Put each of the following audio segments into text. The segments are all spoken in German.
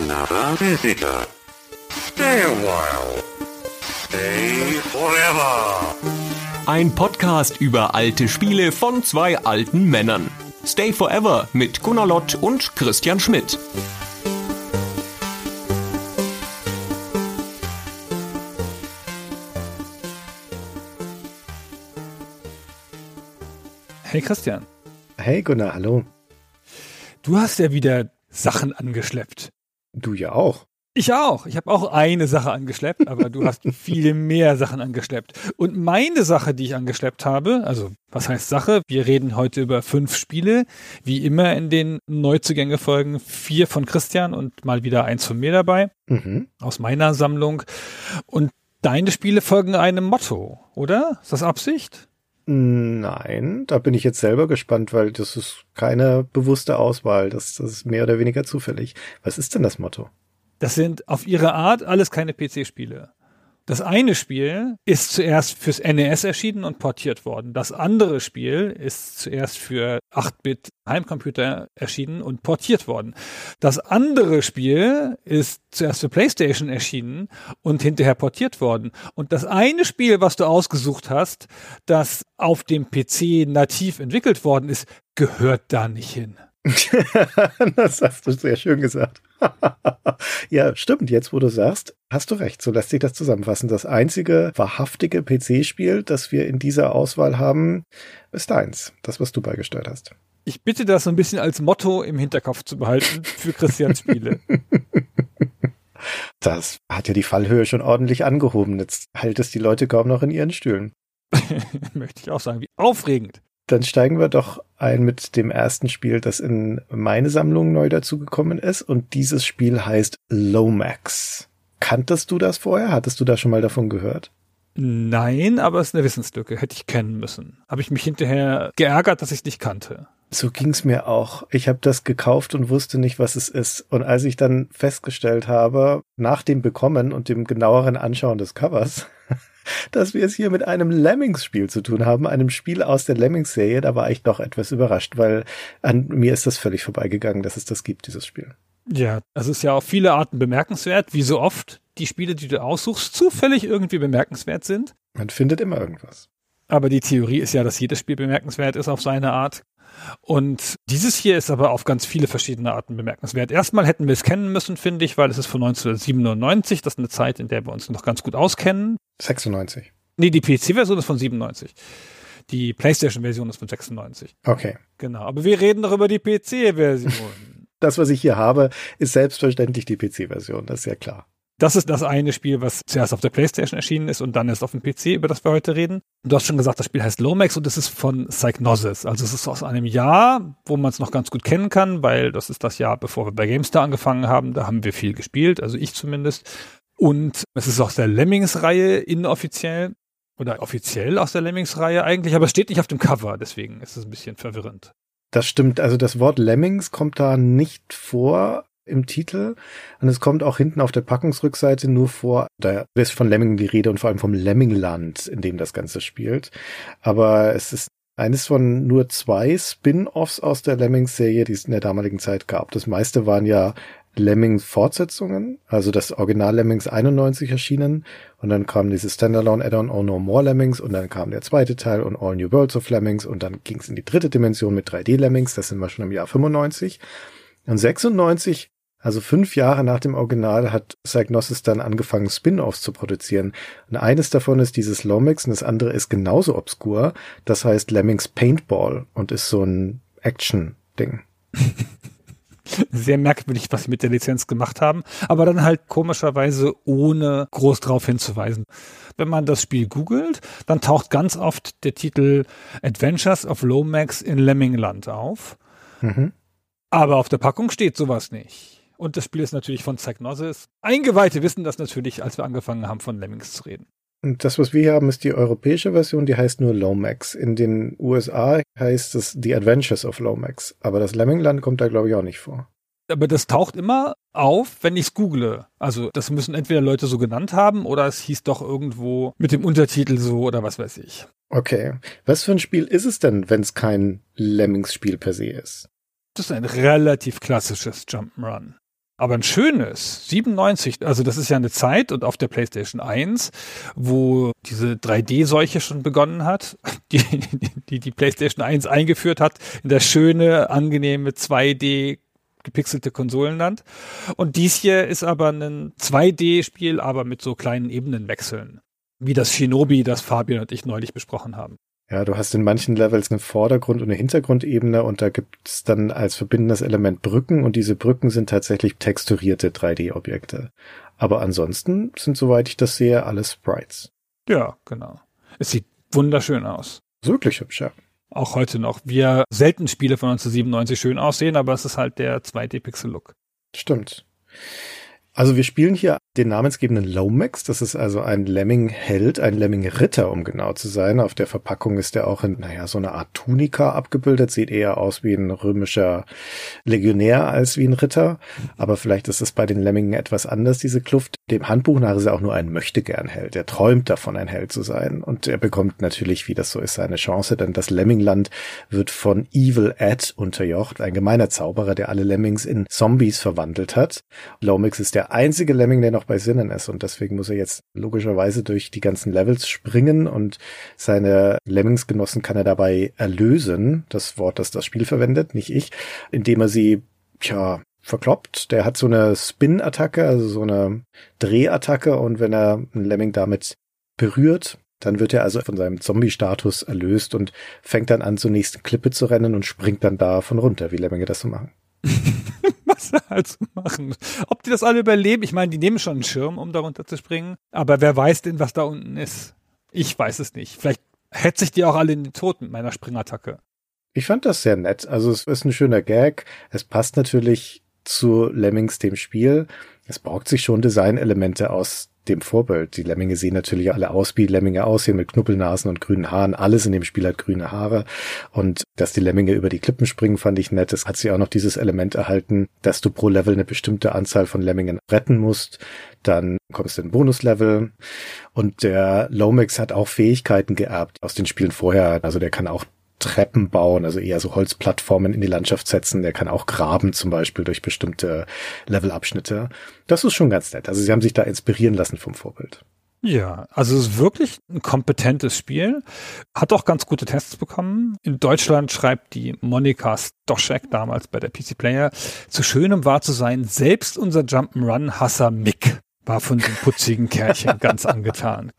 another visitor. Stay a while. Stay forever. Ein Podcast über alte Spiele von zwei alten Männern. Stay Forever mit Gunnar Lott und Christian Schmidt. Hey Christian, Hey Gunnar, hallo. du hast ja wieder Sachen angeschleppt. Du ja auch. Ich auch. Ich habe auch eine Sache angeschleppt, aber du hast viel mehr Sachen angeschleppt. Und meine Sache, die ich angeschleppt habe, also was heißt Sache? Wir reden heute über fünf Spiele, wie immer in den Neuzugänge-Folgen, vier von Christian und mal wieder eins von mir dabei, Mhm. aus meiner Sammlung. Und deine Spiele folgen einem Motto, oder? Ist das Absicht? Nein, da bin ich jetzt selber gespannt, weil das ist keine bewusste Auswahl. Das, das ist mehr oder weniger zufällig. Was ist denn das Motto? Das sind auf ihre Art alles keine PC-Spiele. Das eine Spiel ist zuerst fürs NES erschienen und portiert worden. Das andere Spiel ist zuerst für 8-Bit Heimcomputer erschienen und portiert worden. Das andere Spiel ist zuerst für PlayStation erschienen und hinterher portiert worden. Und das eine Spiel, was du ausgesucht hast, das auf dem PC nativ entwickelt worden ist, gehört da nicht hin. das hast du sehr schön gesagt. ja, stimmt. Jetzt, wo du sagst, hast du recht. So lässt sich das zusammenfassen. Das einzige wahrhaftige PC-Spiel, das wir in dieser Auswahl haben, ist deins. Das, was du beigesteuert hast. Ich bitte das so ein bisschen als Motto im Hinterkopf zu behalten für Christians Spiele. Das hat ja die Fallhöhe schon ordentlich angehoben. Jetzt hält es die Leute kaum noch in ihren Stühlen. Möchte ich auch sagen. Wie aufregend. Dann steigen wir doch ein mit dem ersten Spiel, das in meine Sammlung neu dazugekommen ist. Und dieses Spiel heißt Lomax. Kanntest du das vorher? Hattest du da schon mal davon gehört? Nein, aber es ist eine Wissenslücke. Hätte ich kennen müssen. Habe ich mich hinterher geärgert, dass ich es nicht kannte. So ging's mir auch. Ich habe das gekauft und wusste nicht, was es ist. Und als ich dann festgestellt habe, nach dem Bekommen und dem genaueren Anschauen des Covers, dass wir es hier mit einem Lemmings-Spiel zu tun haben, einem Spiel aus der Lemmings-Serie, da war ich doch etwas überrascht, weil an mir ist das völlig vorbeigegangen, dass es das gibt, dieses Spiel. Ja, das ist ja auf viele Arten bemerkenswert, wie so oft die Spiele, die du aussuchst, zufällig irgendwie bemerkenswert sind. Man findet immer irgendwas. Aber die Theorie ist ja, dass jedes Spiel bemerkenswert ist auf seine Art. Und dieses hier ist aber auf ganz viele verschiedene Arten bemerkenswert. Erstmal hätten wir es kennen müssen, finde ich, weil es ist von 1997. Das ist eine Zeit, in der wir uns noch ganz gut auskennen. 96. Nee, die PC-Version ist von 97. Die PlayStation-Version ist von 96. Okay. Genau. Aber wir reden doch über die PC-Version. Das, was ich hier habe, ist selbstverständlich die PC-Version, das ist ja klar. Das ist das eine Spiel, was zuerst auf der PlayStation erschienen ist und dann erst auf dem PC, über das wir heute reden. Und du hast schon gesagt, das Spiel heißt Lomax und es ist von Psygnosis. Also es ist aus einem Jahr, wo man es noch ganz gut kennen kann, weil das ist das Jahr, bevor wir bei GameStar angefangen haben. Da haben wir viel gespielt, also ich zumindest. Und es ist aus der Lemmings-Reihe inoffiziell oder offiziell aus der Lemmings-Reihe eigentlich, aber es steht nicht auf dem Cover, deswegen ist es ein bisschen verwirrend. Das stimmt. Also das Wort Lemmings kommt da nicht vor im Titel. Und es kommt auch hinten auf der Packungsrückseite nur vor. Da ist von Lemmingen die Rede und vor allem vom Lemmingland, in dem das Ganze spielt. Aber es ist eines von nur zwei Spin-offs aus der Lemmings-Serie, die es in der damaligen Zeit gab. Das meiste waren ja Lemmings-Fortsetzungen, also das Original Lemmings 91 erschienen und dann kam dieses Standalone Add-on Oh No More Lemmings und dann kam der zweite Teil und All New Worlds of Lemmings und dann ging es in die dritte Dimension mit 3D Lemmings, das sind wir schon im Jahr 95 und 96 also fünf Jahre nach dem Original hat Psygnosis dann angefangen, Spin-offs zu produzieren. Und eines davon ist dieses Lomax und das andere ist genauso obskur. Das heißt Lemmings Paintball und ist so ein Action-Ding. Sehr merkwürdig, was sie mit der Lizenz gemacht haben, aber dann halt komischerweise ohne groß drauf hinzuweisen. Wenn man das Spiel googelt, dann taucht ganz oft der Titel Adventures of Lomax in Lemmingland auf. Mhm. Aber auf der Packung steht sowas nicht. Und das Spiel ist natürlich von Psygnosis. Eingeweihte wissen das natürlich, als wir angefangen haben, von Lemmings zu reden. Und das, was wir hier haben, ist die europäische Version, die heißt nur Lomax. In den USA heißt es The Adventures of Lomax. Aber das Lemmingland kommt da, glaube ich, auch nicht vor. Aber das taucht immer auf, wenn ich es google. Also das müssen entweder Leute so genannt haben oder es hieß doch irgendwo mit dem Untertitel so oder was weiß ich. Okay. Was für ein Spiel ist es denn, wenn es kein Lemmings-Spiel per se ist? Das ist ein relativ klassisches Jump'n'Run. Aber ein schönes. 97, also das ist ja eine Zeit und auf der PlayStation 1, wo diese 3D-Seuche schon begonnen hat, die, die die PlayStation 1 eingeführt hat, in das schöne, angenehme 2D gepixelte Konsolenland. Und dies hier ist aber ein 2D-Spiel, aber mit so kleinen Ebenenwechseln. Wie das Shinobi, das Fabian und ich neulich besprochen haben. Ja, du hast in manchen Levels eine Vordergrund- und eine Hintergrundebene und da gibt's dann als verbindendes Element Brücken und diese Brücken sind tatsächlich texturierte 3D-Objekte. Aber ansonsten sind, soweit ich das sehe, alles Sprites. Ja, genau. Es sieht wunderschön aus. Wirklich hübsch, ja. Auch heute noch. Wir selten Spiele von 1997 schön aussehen, aber es ist halt der 2D-Pixel-Look. Stimmt. Also wir spielen hier den namensgebenden Lomax. Das ist also ein Lemming-Held, ein Lemming-Ritter, um genau zu sein. Auf der Verpackung ist er auch in, naja, so eine Art Tunika abgebildet. Sieht eher aus wie ein römischer Legionär als wie ein Ritter. Aber vielleicht ist es bei den Lemmingen etwas anders, diese Kluft. Dem Handbuch nach ist er auch nur ein Möchtegern-Held. Er träumt davon, ein Held zu sein. Und er bekommt natürlich, wie das so ist, seine Chance, denn das Lemmingland wird von Evil Ed unterjocht, ein gemeiner Zauberer, der alle Lemmings in Zombies verwandelt hat. Lomax ist der einzige Lemming, der noch bei Sinnen ist und deswegen muss er jetzt logischerweise durch die ganzen Levels springen und seine Lemmingsgenossen kann er dabei erlösen, das Wort, das das Spiel verwendet, nicht ich, indem er sie, tja, verkloppt. Der hat so eine Spin-Attacke, also so eine Drehattacke und wenn er einen Lemming damit berührt, dann wird er also von seinem Zombie-Status erlöst und fängt dann an, zur nächsten Klippe zu rennen und springt dann davon runter, wie Lemminge das so machen. was sie halt so machen. Ob die das alle überleben, ich meine, die nehmen schon einen Schirm, um darunter zu springen, aber wer weiß denn, was da unten ist? Ich weiß es nicht. Vielleicht hetze ich die auch alle in den Tod mit meiner Springattacke. Ich fand das sehr nett. Also es ist ein schöner Gag. Es passt natürlich zu Lemmings dem Spiel. Es braucht sich schon Designelemente aus dem Vorbild. Die Lemminge sehen natürlich alle aus, wie Lemminge aussehen, mit Knuppelnasen und grünen Haaren. Alles in dem Spiel hat grüne Haare. Und dass die Lemminge über die Klippen springen, fand ich nett. Es hat sie auch noch dieses Element erhalten, dass du pro Level eine bestimmte Anzahl von Lemmingen retten musst. Dann kommst du in Bonuslevel. Und der Lomax hat auch Fähigkeiten geerbt aus den Spielen vorher. Also der kann auch Treppen bauen, also eher so Holzplattformen in die Landschaft setzen. Der kann auch graben zum Beispiel durch bestimmte Levelabschnitte. Das ist schon ganz nett. Also sie haben sich da inspirieren lassen vom Vorbild. Ja, also es ist wirklich ein kompetentes Spiel. Hat auch ganz gute Tests bekommen. In Deutschland schreibt die Monika Stoschek damals bei der PC Player, zu schönem wahr zu sein, selbst unser Jump'n'Run-Hasser Mick war von dem putzigen Kerlchen ganz angetan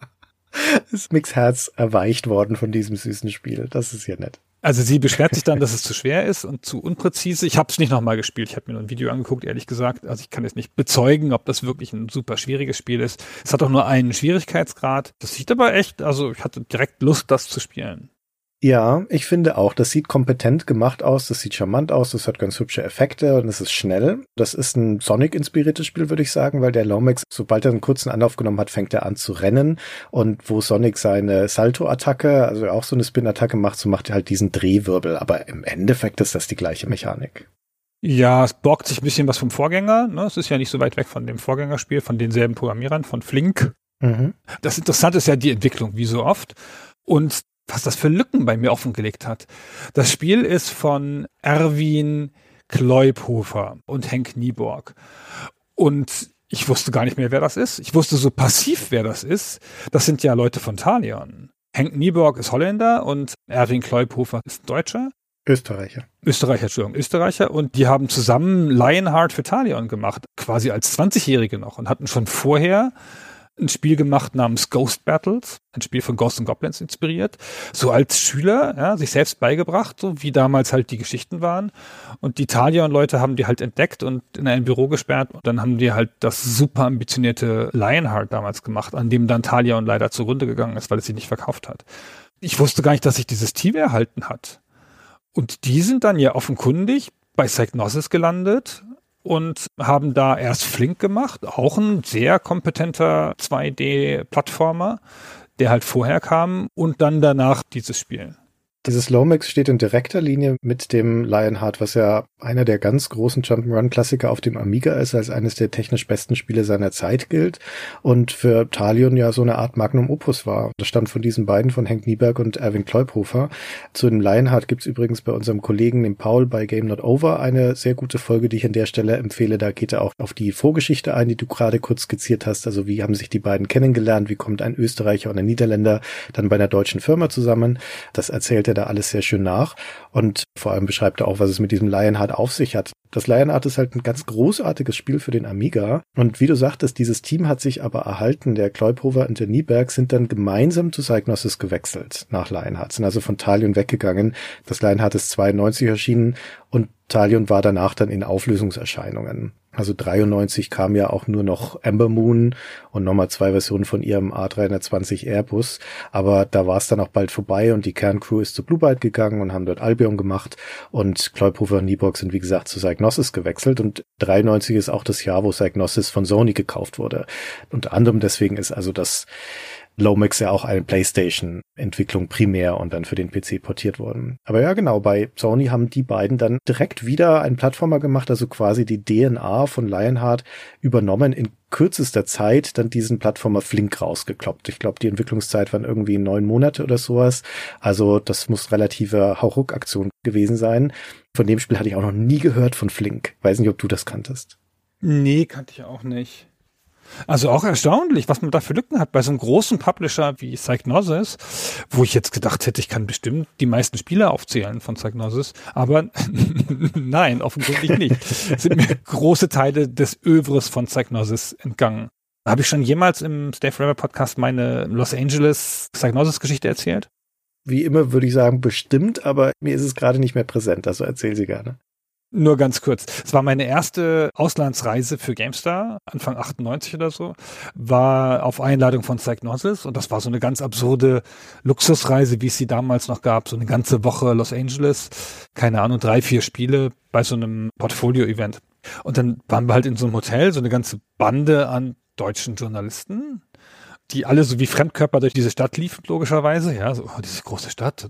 ist Mix Herz erweicht worden von diesem süßen Spiel. Das ist ja nett. Also sie beschwert sich dann, dass es zu schwer ist und zu unpräzise. Ich habe es nicht nochmal gespielt. Ich habe mir nur ein Video angeguckt, ehrlich gesagt. Also ich kann jetzt nicht bezeugen, ob das wirklich ein super schwieriges Spiel ist. Es hat auch nur einen Schwierigkeitsgrad. Das sieht aber echt, also ich hatte direkt Lust, das zu spielen. Ja, ich finde auch, das sieht kompetent gemacht aus, das sieht charmant aus, das hat ganz hübsche Effekte und es ist schnell. Das ist ein Sonic-inspiriertes Spiel, würde ich sagen, weil der Lomax, sobald er einen kurzen Anlauf genommen hat, fängt er an zu rennen und wo Sonic seine Salto-Attacke, also auch so eine Spin-Attacke macht, so macht er halt diesen Drehwirbel, aber im Endeffekt ist das die gleiche Mechanik. Ja, es borgt sich ein bisschen was vom Vorgänger. Ne? Es ist ja nicht so weit weg von dem Vorgängerspiel, von denselben Programmierern, von Flink. Mhm. Das Interessante ist ja die Entwicklung, wie so oft. Und was das für Lücken bei mir offengelegt hat. Das Spiel ist von Erwin Kleubhofer und Henk Nieborg. Und ich wusste gar nicht mehr, wer das ist. Ich wusste so passiv, wer das ist. Das sind ja Leute von Talion. Henk Nieborg ist Holländer und Erwin Kleubhofer ist Deutscher. Österreicher. Österreicher, Entschuldigung, Österreicher. Und die haben zusammen Lionheart für Talion gemacht, quasi als 20-Jährige noch und hatten schon vorher ein Spiel gemacht namens Ghost Battles, ein Spiel von Ghosts and Goblins inspiriert, so als Schüler, ja, sich selbst beigebracht, so wie damals halt die Geschichten waren. Und die Talion-Leute haben die halt entdeckt und in ein Büro gesperrt und dann haben die halt das super ambitionierte Lionheart damals gemacht, an dem dann Talion leider zugrunde gegangen ist, weil es sich nicht verkauft hat. Ich wusste gar nicht, dass sich dieses Team erhalten hat. Und die sind dann ja offenkundig bei Psychnosis gelandet und haben da erst Flink gemacht, auch ein sehr kompetenter 2D-Plattformer, der halt vorher kam und dann danach dieses Spiel. Dieses Lomax steht in direkter Linie mit dem Lionheart, was ja einer der ganz großen Jump'n'Run-Klassiker auf dem Amiga ist, als eines der technisch besten Spiele seiner Zeit gilt und für Talion ja so eine Art Magnum Opus war. Das stammt von diesen beiden, von Henk Nieberg und Erwin Kleuphofer. Zu dem Lionheart gibt's übrigens bei unserem Kollegen, dem Paul, bei Game Not Over eine sehr gute Folge, die ich an der Stelle empfehle. Da geht er auch auf die Vorgeschichte ein, die du gerade kurz skizziert hast. Also wie haben sich die beiden kennengelernt? Wie kommt ein Österreicher und ein Niederländer dann bei einer deutschen Firma zusammen? Das erzählt er da alles sehr schön nach und vor allem beschreibt er auch, was es mit diesem Lionheart auf sich hat. Das Lionheart ist halt ein ganz großartiges Spiel für den Amiga und wie du sagtest, dieses Team hat sich aber erhalten. Der Kleuphofer und der Nieberg sind dann gemeinsam zu Psygnosis gewechselt nach Lionheart, sind also von Talion weggegangen. Das Lionheart ist 92 erschienen und Talion war danach dann in Auflösungserscheinungen. Also 93 kam ja auch nur noch Amber Moon und nochmal zwei Versionen von ihrem A320 Airbus. Aber da war es dann auch bald vorbei und die Kerncrew ist zu Blue Byte gegangen und haben dort Albion gemacht. Und Kleuphofer und Nieburg sind wie gesagt zu Psygnosis gewechselt. Und 93 ist auch das Jahr, wo Psygnosis von Sony gekauft wurde. Unter anderem deswegen ist also das Lomax ja auch eine PlayStation-Entwicklung primär und dann für den PC portiert worden. Aber ja, genau, bei Sony haben die beiden dann direkt wieder einen Plattformer gemacht, also quasi die DNA von Lionheart übernommen, in kürzester Zeit dann diesen Plattformer flink rausgekloppt. Ich glaube, die Entwicklungszeit waren irgendwie neun Monate oder sowas. Also das muss relative Hauruck-Aktion gewesen sein. Von dem Spiel hatte ich auch noch nie gehört von Flink. Weiß nicht, ob du das kanntest. Nee, kannte ich auch nicht. Also auch erstaunlich, was man da für Lücken hat bei so einem großen Publisher wie Psygnosis, wo ich jetzt gedacht hätte, ich kann bestimmt die meisten Spiele aufzählen von Psygnosis, aber nein, offensichtlich nicht. Es sind mir große Teile des Övres von Psygnosis entgangen. Habe ich schon jemals im Stay Forever Podcast meine Los Angeles Psygnosis Geschichte erzählt? Wie immer würde ich sagen, bestimmt, aber mir ist es gerade nicht mehr präsent, also erzähl sie gerne. Nur ganz kurz. Es war meine erste Auslandsreise für GameStar, Anfang 98 oder so, war auf Einladung von Psygnosis und das war so eine ganz absurde Luxusreise, wie es sie damals noch gab, so eine ganze Woche Los Angeles, keine Ahnung, drei, vier Spiele bei so einem Portfolio-Event. Und dann waren wir halt in so einem Hotel, so eine ganze Bande an deutschen Journalisten, die alle so wie Fremdkörper durch diese Stadt liefen, logischerweise. Ja, so, oh, diese große Stadt.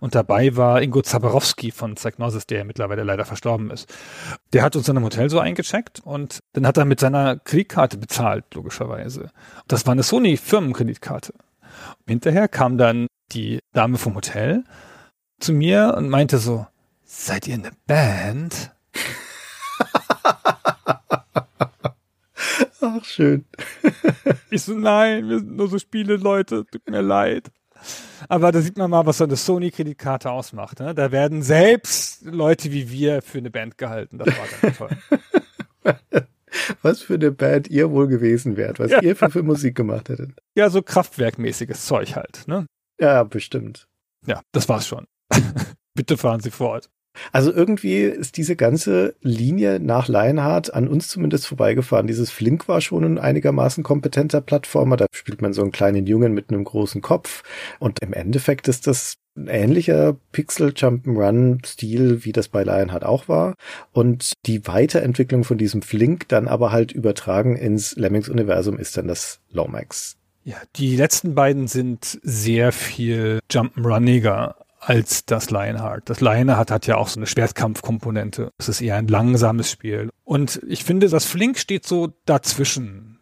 Und dabei war Ingo Zabarowski von Psygnosis, der mittlerweile leider verstorben ist. Der hat uns in einem Hotel so eingecheckt und dann hat er mit seiner Kreditkarte bezahlt, logischerweise. Das war eine Sony-Firmenkreditkarte. Hinterher kam dann die Dame vom Hotel zu mir und meinte so, seid ihr eine Band? Ach, schön. ich so, nein, wir sind nur so Spiele, Leute, tut mir leid. Aber da sieht man mal, was so eine Sony-Kreditkarte ausmacht. Ne? Da werden selbst Leute wie wir für eine Band gehalten. Das war ganz toll. was für eine Band ihr wohl gewesen wärt, was ja. ihr für, für Musik gemacht hättet. Ja, so kraftwerkmäßiges Zeug halt. Ne? Ja, bestimmt. Ja, das war's schon. Bitte fahren Sie fort. Also irgendwie ist diese ganze Linie nach Lionheart an uns zumindest vorbeigefahren. Dieses Flink war schon ein einigermaßen kompetenter Plattformer. Da spielt man so einen kleinen Jungen mit einem großen Kopf. Und im Endeffekt ist das ein ähnlicher Pixel Jump'n'Run Stil, wie das bei Lionheart auch war. Und die Weiterentwicklung von diesem Flink dann aber halt übertragen ins Lemmings Universum ist dann das Lomax. Ja, die letzten beiden sind sehr viel Jump'n'Runniger als das Lionheart. Das Lionheart hat ja auch so eine Schwertkampfkomponente. Es ist eher ein langsames Spiel. Und ich finde, das Flink steht so dazwischen.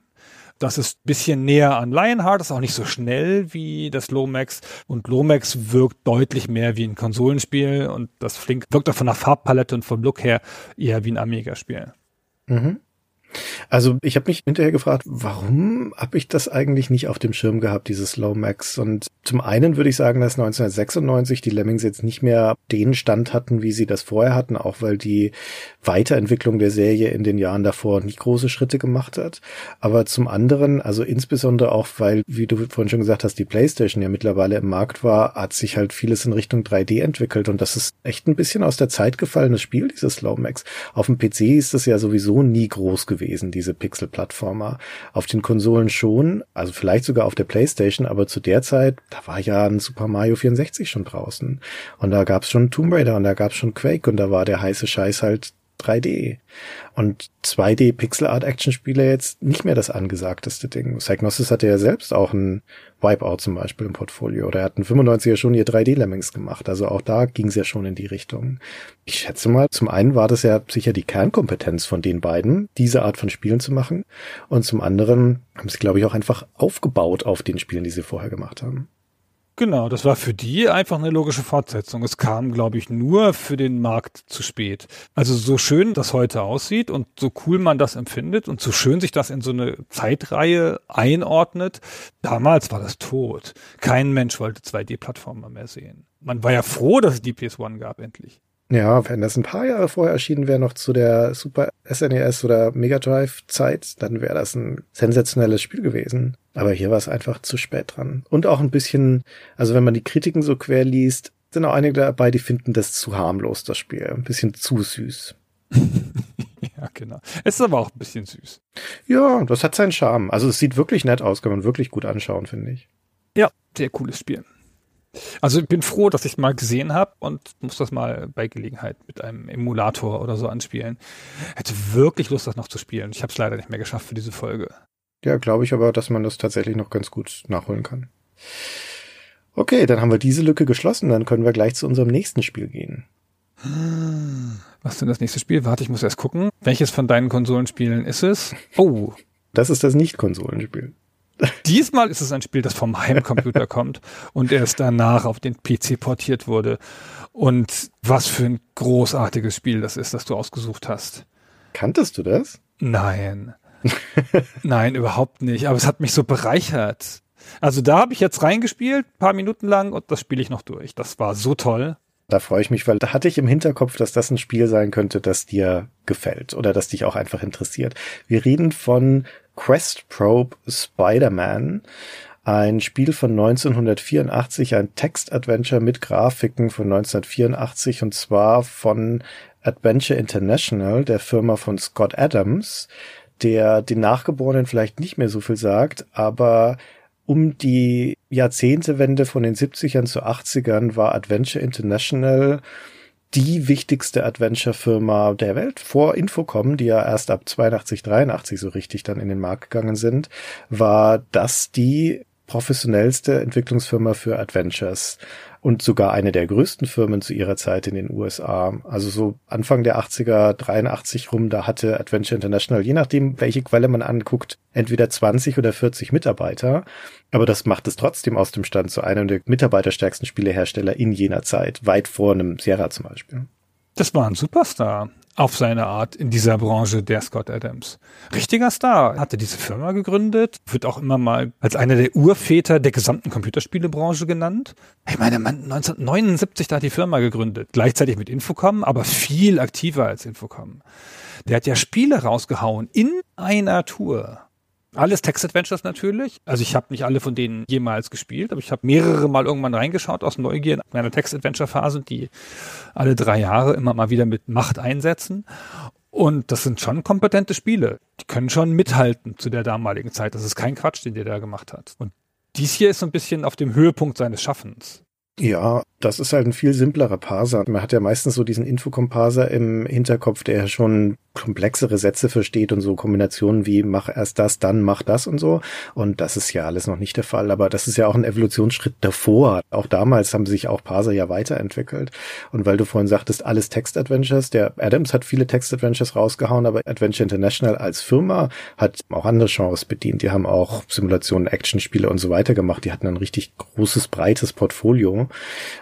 Das ist ein bisschen näher an Lionheart, ist auch nicht so schnell wie das Lomax. Und Lomax wirkt deutlich mehr wie ein Konsolenspiel und das Flink wirkt auch von der Farbpalette und vom Look her eher wie ein Amiga-Spiel. Mhm. Also ich habe mich hinterher gefragt, warum habe ich das eigentlich nicht auf dem Schirm gehabt, dieses Lomax? Und zum einen würde ich sagen, dass 1996 die Lemmings jetzt nicht mehr den Stand hatten, wie sie das vorher hatten, auch weil die Weiterentwicklung der Serie in den Jahren davor nicht große Schritte gemacht hat. Aber zum anderen, also insbesondere auch, weil, wie du vorhin schon gesagt hast, die PlayStation ja mittlerweile im Markt war, hat sich halt vieles in Richtung 3D entwickelt und das ist echt ein bisschen aus der Zeit gefallenes Spiel, dieses Lomax. Auf dem PC ist das ja sowieso nie groß gewesen gewesen, diese Pixel-Plattformer. Auf den Konsolen schon, also vielleicht sogar auf der Playstation, aber zu der Zeit, da war ja ein Super Mario 64 schon draußen. Und da gab's schon Tomb Raider und da gab's schon Quake und da war der heiße Scheiß halt 3D. Und 2D Pixel Art Action Spiele jetzt nicht mehr das angesagteste Ding. Psygnosis hatte ja selbst auch ein Wipeout zum Beispiel im Portfolio oder er hatten 95er schon ihr 3D Lemmings gemacht. Also auch da ging es ja schon in die Richtung. Ich schätze mal, zum einen war das ja sicher die Kernkompetenz von den beiden, diese Art von Spielen zu machen. Und zum anderen haben sie, glaube ich, auch einfach aufgebaut auf den Spielen, die sie vorher gemacht haben. Genau, das war für die einfach eine logische Fortsetzung. Es kam, glaube ich, nur für den Markt zu spät. Also so schön das heute aussieht und so cool man das empfindet und so schön sich das in so eine Zeitreihe einordnet, damals war das tot. Kein Mensch wollte 2D-Plattformer mehr sehen. Man war ja froh, dass es die PS1 gab, endlich. Ja, wenn das ein paar Jahre vorher erschienen wäre, noch zu der Super SNES e oder Mega Drive Zeit, dann wäre das ein sensationelles Spiel gewesen. Aber hier war es einfach zu spät dran. Und auch ein bisschen, also wenn man die Kritiken so quer liest, sind auch einige dabei, die finden das zu harmlos, das Spiel. Ein bisschen zu süß. ja, genau. Es ist aber auch ein bisschen süß. Ja, das hat seinen Charme. Also es sieht wirklich nett aus, kann man wirklich gut anschauen, finde ich. Ja, sehr cooles Spiel. Also ich bin froh, dass ich es mal gesehen habe und muss das mal bei Gelegenheit mit einem Emulator oder so anspielen. Hätte wirklich Lust, das noch zu spielen. Ich habe es leider nicht mehr geschafft für diese Folge. Ja, glaube ich aber, dass man das tatsächlich noch ganz gut nachholen kann. Okay, dann haben wir diese Lücke geschlossen. Dann können wir gleich zu unserem nächsten Spiel gehen. Was ist denn das nächste Spiel? Warte, ich muss erst gucken. Welches von deinen Konsolenspielen ist es? Oh. Das ist das Nicht-Konsolenspiel. Diesmal ist es ein Spiel, das vom Heimcomputer kommt und erst danach auf den PC portiert wurde. Und was für ein großartiges Spiel das ist, das du ausgesucht hast. Kanntest du das? Nein. Nein, überhaupt nicht. Aber es hat mich so bereichert. Also da habe ich jetzt reingespielt, paar Minuten lang, und das spiele ich noch durch. Das war so toll. Da freue ich mich, weil da hatte ich im Hinterkopf, dass das ein Spiel sein könnte, das dir gefällt oder das dich auch einfach interessiert. Wir reden von Quest Probe Spider-Man. Ein Spiel von 1984, ein Text-Adventure mit Grafiken von 1984 und zwar von Adventure International, der Firma von Scott Adams, der den Nachgeborenen vielleicht nicht mehr so viel sagt, aber um die Jahrzehntewende von den 70ern zu 80ern war Adventure International die wichtigste Adventure-Firma der Welt. Vor Infocom, die ja erst ab 82, 83 so richtig dann in den Markt gegangen sind, war das die professionellste Entwicklungsfirma für Adventures und sogar eine der größten Firmen zu ihrer Zeit in den USA. Also so Anfang der 80er, 83 rum, da hatte Adventure International, je nachdem, welche Quelle man anguckt, entweder 20 oder 40 Mitarbeiter. Aber das macht es trotzdem aus dem Stand zu einem der mitarbeiterstärksten Spielehersteller in jener Zeit, weit vor einem Sierra zum Beispiel. Das war ein Superstar auf seine Art in dieser Branche der Scott Adams. Richtiger Star, hatte diese Firma gegründet, wird auch immer mal als einer der Urväter der gesamten Computerspielebranche genannt. Ich meine, man 1979 da hat die Firma gegründet, gleichzeitig mit Infocom, aber viel aktiver als Infocom. Der hat ja Spiele rausgehauen in einer Tour. Alles Text-Adventures natürlich. Also ich habe nicht alle von denen jemals gespielt, aber ich habe mehrere Mal irgendwann reingeschaut aus Neugier in meiner Text-Adventure-Phase, die alle drei Jahre immer mal wieder mit Macht einsetzen. Und das sind schon kompetente Spiele. Die können schon mithalten zu der damaligen Zeit. Das ist kein Quatsch, den der da gemacht hat. Und dies hier ist so ein bisschen auf dem Höhepunkt seines Schaffens. Ja, das ist halt ein viel simplerer Parser. Man hat ja meistens so diesen Infocomparser im Hinterkopf, der schon komplexere Sätze versteht und so Kombinationen wie mach erst das, dann mach das und so. Und das ist ja alles noch nicht der Fall. Aber das ist ja auch ein Evolutionsschritt davor. Auch damals haben sich auch Parser ja weiterentwickelt. Und weil du vorhin sagtest, alles Text-Adventures, der Adams hat viele Text-Adventures rausgehauen, aber Adventure International als Firma hat auch andere Genres bedient. Die haben auch Simulationen, Actionspiele und so weiter gemacht. Die hatten ein richtig großes, breites Portfolio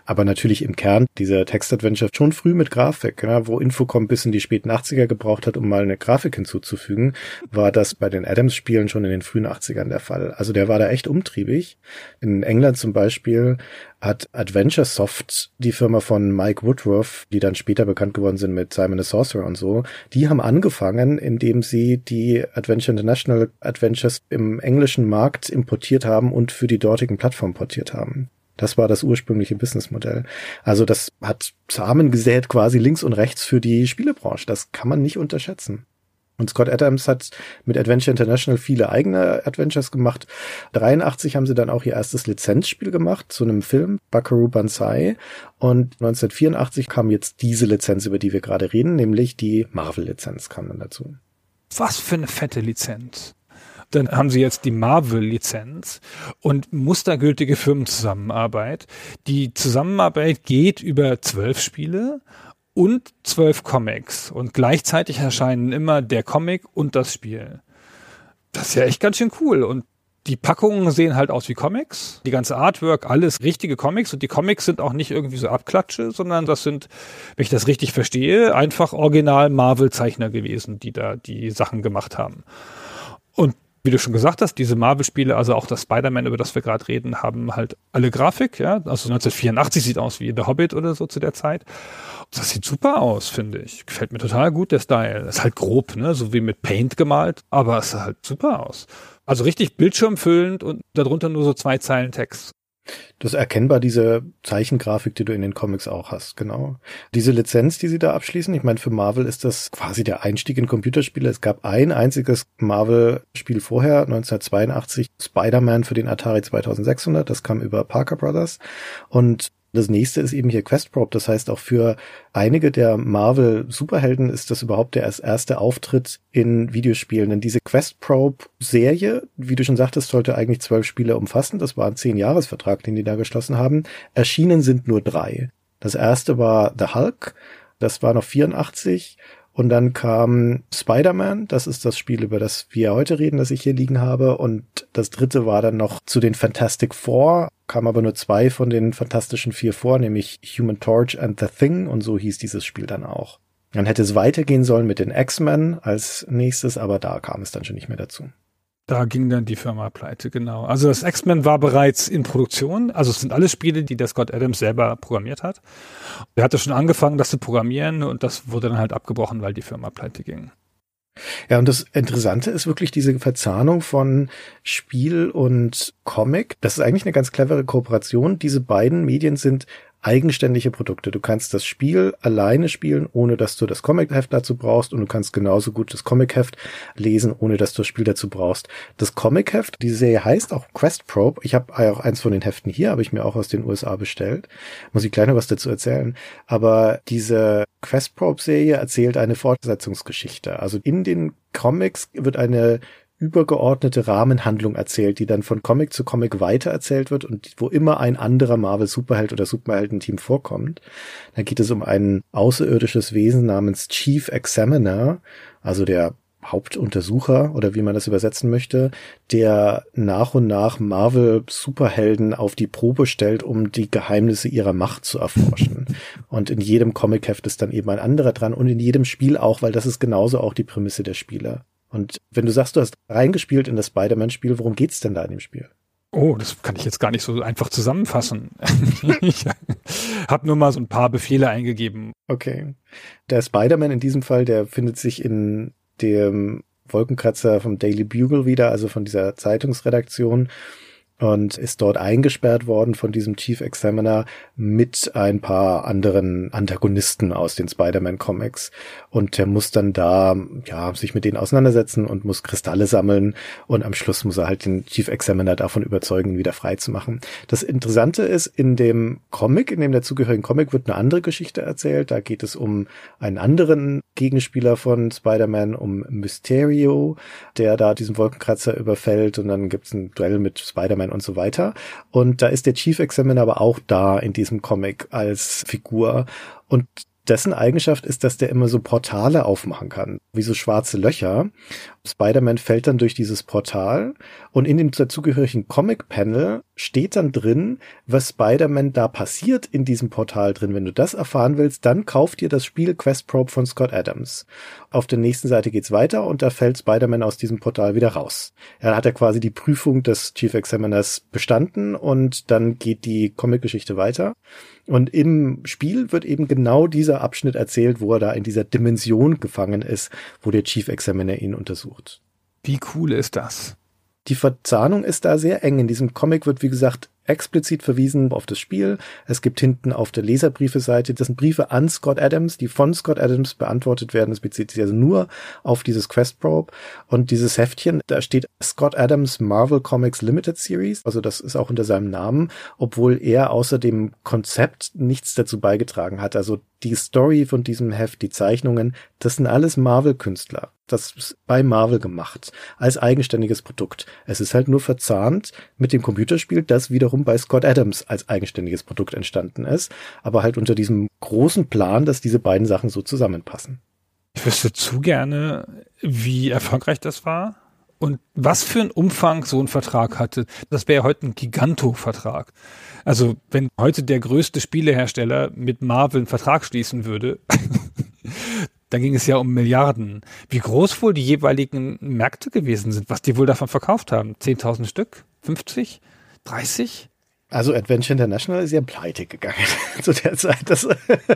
aber natürlich im Kern dieser Text-Adventure schon früh mit Grafik, ja, wo Infocom bis in die späten 80er gebraucht hat, um mal eine Grafik hinzuzufügen, war das bei den Adams-Spielen schon in den frühen 80ern der Fall. Also der war da echt umtriebig. In England zum Beispiel hat Adventure Soft, die Firma von Mike Woodruff, die dann später bekannt geworden sind mit Simon the Sorcerer und so, die haben angefangen, indem sie die Adventure International Adventures im englischen Markt importiert haben und für die dortigen Plattformen portiert haben. Das war das ursprüngliche Businessmodell. Also das hat Samen gesät quasi links und rechts für die Spielebranche. Das kann man nicht unterschätzen. Und Scott Adams hat mit Adventure International viele eigene Adventures gemacht. 83 haben sie dann auch ihr erstes Lizenzspiel gemacht zu einem Film, Buckaroo Banzai. Und 1984 kam jetzt diese Lizenz, über die wir gerade reden, nämlich die Marvel-Lizenz kam dann dazu. Was für eine fette Lizenz. Dann haben sie jetzt die Marvel-Lizenz und mustergültige Firmenzusammenarbeit. Die Zusammenarbeit geht über zwölf Spiele und zwölf Comics und gleichzeitig erscheinen immer der Comic und das Spiel. Das ist ja echt ganz schön cool und die Packungen sehen halt aus wie Comics. Die ganze Artwork, alles richtige Comics. Und die Comics sind auch nicht irgendwie so Abklatsche, sondern das sind, wenn ich das richtig verstehe, einfach original Marvel-Zeichner gewesen, die da die Sachen gemacht haben. Und wie du schon gesagt hast, diese Marvel-Spiele, also auch das Spider-Man, über das wir gerade reden, haben halt alle Grafik, ja. Also 1984 sieht aus wie The Hobbit oder so zu der Zeit. Das sieht super aus, finde ich. Gefällt mir total gut, der Style. Ist halt grob, ne, so wie mit Paint gemalt, aber es sah halt super aus. Also richtig bildschirmfüllend und darunter nur so zwei Zeilen Text. Das ist erkennbar diese Zeichengrafik, die du in den Comics auch hast, genau. Diese Lizenz, die sie da abschließen, ich meine, für Marvel ist das quasi der Einstieg in Computerspiele. Es gab ein einziges Marvel-Spiel vorher, 1982, Spider-Man für den Atari 2600, das kam über Parker Brothers. Und das nächste ist eben hier Quest Probe. Das heißt, auch für einige der Marvel Superhelden ist das überhaupt der erste Auftritt in Videospielen. Denn diese Quest Probe Serie, wie du schon sagtest, sollte eigentlich zwölf Spiele umfassen. Das war ein zehn Jahresvertrag, den die da geschlossen haben. Erschienen sind nur drei. Das erste war The Hulk. Das war noch 84 und dann kam Spider-Man, das ist das Spiel, über das wir heute reden, das ich hier liegen habe. Und das dritte war dann noch zu den Fantastic Four, kam aber nur zwei von den Fantastischen Vier vor, nämlich Human Torch and The Thing. Und so hieß dieses Spiel dann auch. Dann hätte es weitergehen sollen mit den X-Men als nächstes, aber da kam es dann schon nicht mehr dazu. Da ging dann die Firma pleite, genau. Also das X-Men war bereits in Produktion. Also es sind alles Spiele, die der Scott Adams selber programmiert hat. Er hatte schon angefangen, das zu programmieren und das wurde dann halt abgebrochen, weil die Firma pleite ging. Ja, und das Interessante ist wirklich diese Verzahnung von Spiel und Comic. Das ist eigentlich eine ganz clevere Kooperation. Diese beiden Medien sind eigenständige Produkte. Du kannst das Spiel alleine spielen, ohne dass du das Comic-Heft dazu brauchst und du kannst genauso gut das Comic-Heft lesen, ohne dass du das Spiel dazu brauchst. Das Comic-Heft, die Serie heißt auch Quest Probe. Ich habe auch eins von den Heften hier, habe ich mir auch aus den USA bestellt. Muss ich gleich noch was dazu erzählen. Aber diese Quest Probe-Serie erzählt eine Fortsetzungsgeschichte. Also in den Comics wird eine übergeordnete Rahmenhandlung erzählt, die dann von Comic zu Comic weitererzählt wird und wo immer ein anderer Marvel Superheld oder Superheldenteam vorkommt. Da geht es um ein außerirdisches Wesen namens Chief Examiner, also der Hauptuntersucher oder wie man das übersetzen möchte, der nach und nach Marvel Superhelden auf die Probe stellt, um die Geheimnisse ihrer Macht zu erforschen. Und in jedem Comicheft ist dann eben ein anderer dran und in jedem Spiel auch, weil das ist genauso auch die Prämisse der Spieler. Und wenn du sagst, du hast reingespielt in das Spider-Man-Spiel, worum geht's denn da in dem Spiel? Oh, das kann ich jetzt gar nicht so einfach zusammenfassen. ich habe nur mal so ein paar Befehle eingegeben. Okay. Der Spider-Man in diesem Fall, der findet sich in dem Wolkenkratzer vom Daily Bugle wieder, also von dieser Zeitungsredaktion und ist dort eingesperrt worden von diesem Chief Examiner mit ein paar anderen Antagonisten aus den Spider-Man Comics und er muss dann da ja sich mit denen auseinandersetzen und muss Kristalle sammeln und am Schluss muss er halt den Chief Examiner davon überzeugen, ihn wieder frei zu machen. Das Interessante ist in dem Comic, in dem dazugehörigen Comic wird eine andere Geschichte erzählt. Da geht es um einen anderen Gegenspieler von Spider-Man, um Mysterio, der da diesen Wolkenkratzer überfällt und dann gibt es ein Duell mit Spider-Man und so weiter. Und da ist der Chief Examiner aber auch da in diesem Comic als Figur. Und dessen Eigenschaft ist, dass der immer so Portale aufmachen kann, wie so schwarze Löcher. Spider-Man fällt dann durch dieses Portal und in dem dazugehörigen Comic-Panel steht dann drin, was Spider-Man da passiert in diesem Portal drin. Wenn du das erfahren willst, dann kauf dir das Spiel Quest Probe von Scott Adams. Auf der nächsten Seite geht's weiter und da fällt Spider-Man aus diesem Portal wieder raus. Er hat ja quasi die Prüfung des Chief Examiners bestanden und dann geht die Comic-Geschichte weiter. Und im Spiel wird eben genau dieser Abschnitt erzählt, wo er da in dieser Dimension gefangen ist, wo der Chief Examiner ihn untersucht. Wie cool ist das? Die Verzahnung ist da sehr eng. In diesem Comic wird, wie gesagt, explizit verwiesen auf das Spiel. Es gibt hinten auf der Leserbriefe-Seite, das sind Briefe an Scott Adams, die von Scott Adams beantwortet werden. Das bezieht sich also nur auf dieses Quest Probe. Und dieses Heftchen, da steht Scott Adams Marvel Comics Limited Series. Also das ist auch unter seinem Namen, obwohl er außer dem Konzept nichts dazu beigetragen hat. Also die Story von diesem Heft, die Zeichnungen, das sind alles Marvel-Künstler. Das ist bei Marvel gemacht, als eigenständiges Produkt. Es ist halt nur verzahnt mit dem Computerspiel, das wiederum bei Scott Adams als eigenständiges Produkt entstanden ist, aber halt unter diesem großen Plan, dass diese beiden Sachen so zusammenpassen. Ich wüsste zu gerne, wie erfolgreich das war und was für einen Umfang so ein Vertrag hatte. Das wäre heute ein Giganto-Vertrag. Also wenn heute der größte Spielehersteller mit Marvel einen Vertrag schließen würde, dann ging es ja um Milliarden. Wie groß wohl die jeweiligen Märkte gewesen sind, was die wohl davon verkauft haben? 10.000 Stück? 50? 30? Also Adventure International ist ja pleite gegangen zu der Zeit. Das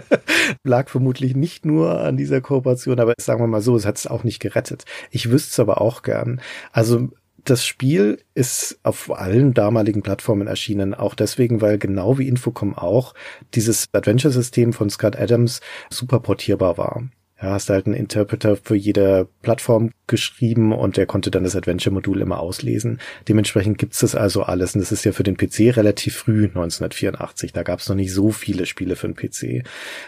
lag vermutlich nicht nur an dieser Kooperation, aber sagen wir mal so, es hat es auch nicht gerettet. Ich wüsste es aber auch gern. Also das Spiel ist auf allen damaligen Plattformen erschienen, auch deswegen, weil genau wie Infocom auch dieses Adventure-System von Scott Adams super portierbar war. Ja, hast halt einen Interpreter für jede Plattform geschrieben und der konnte dann das Adventure-Modul immer auslesen. Dementsprechend gibt's das also alles und das ist ja für den PC relativ früh, 1984. Da gab's noch nicht so viele Spiele für den PC.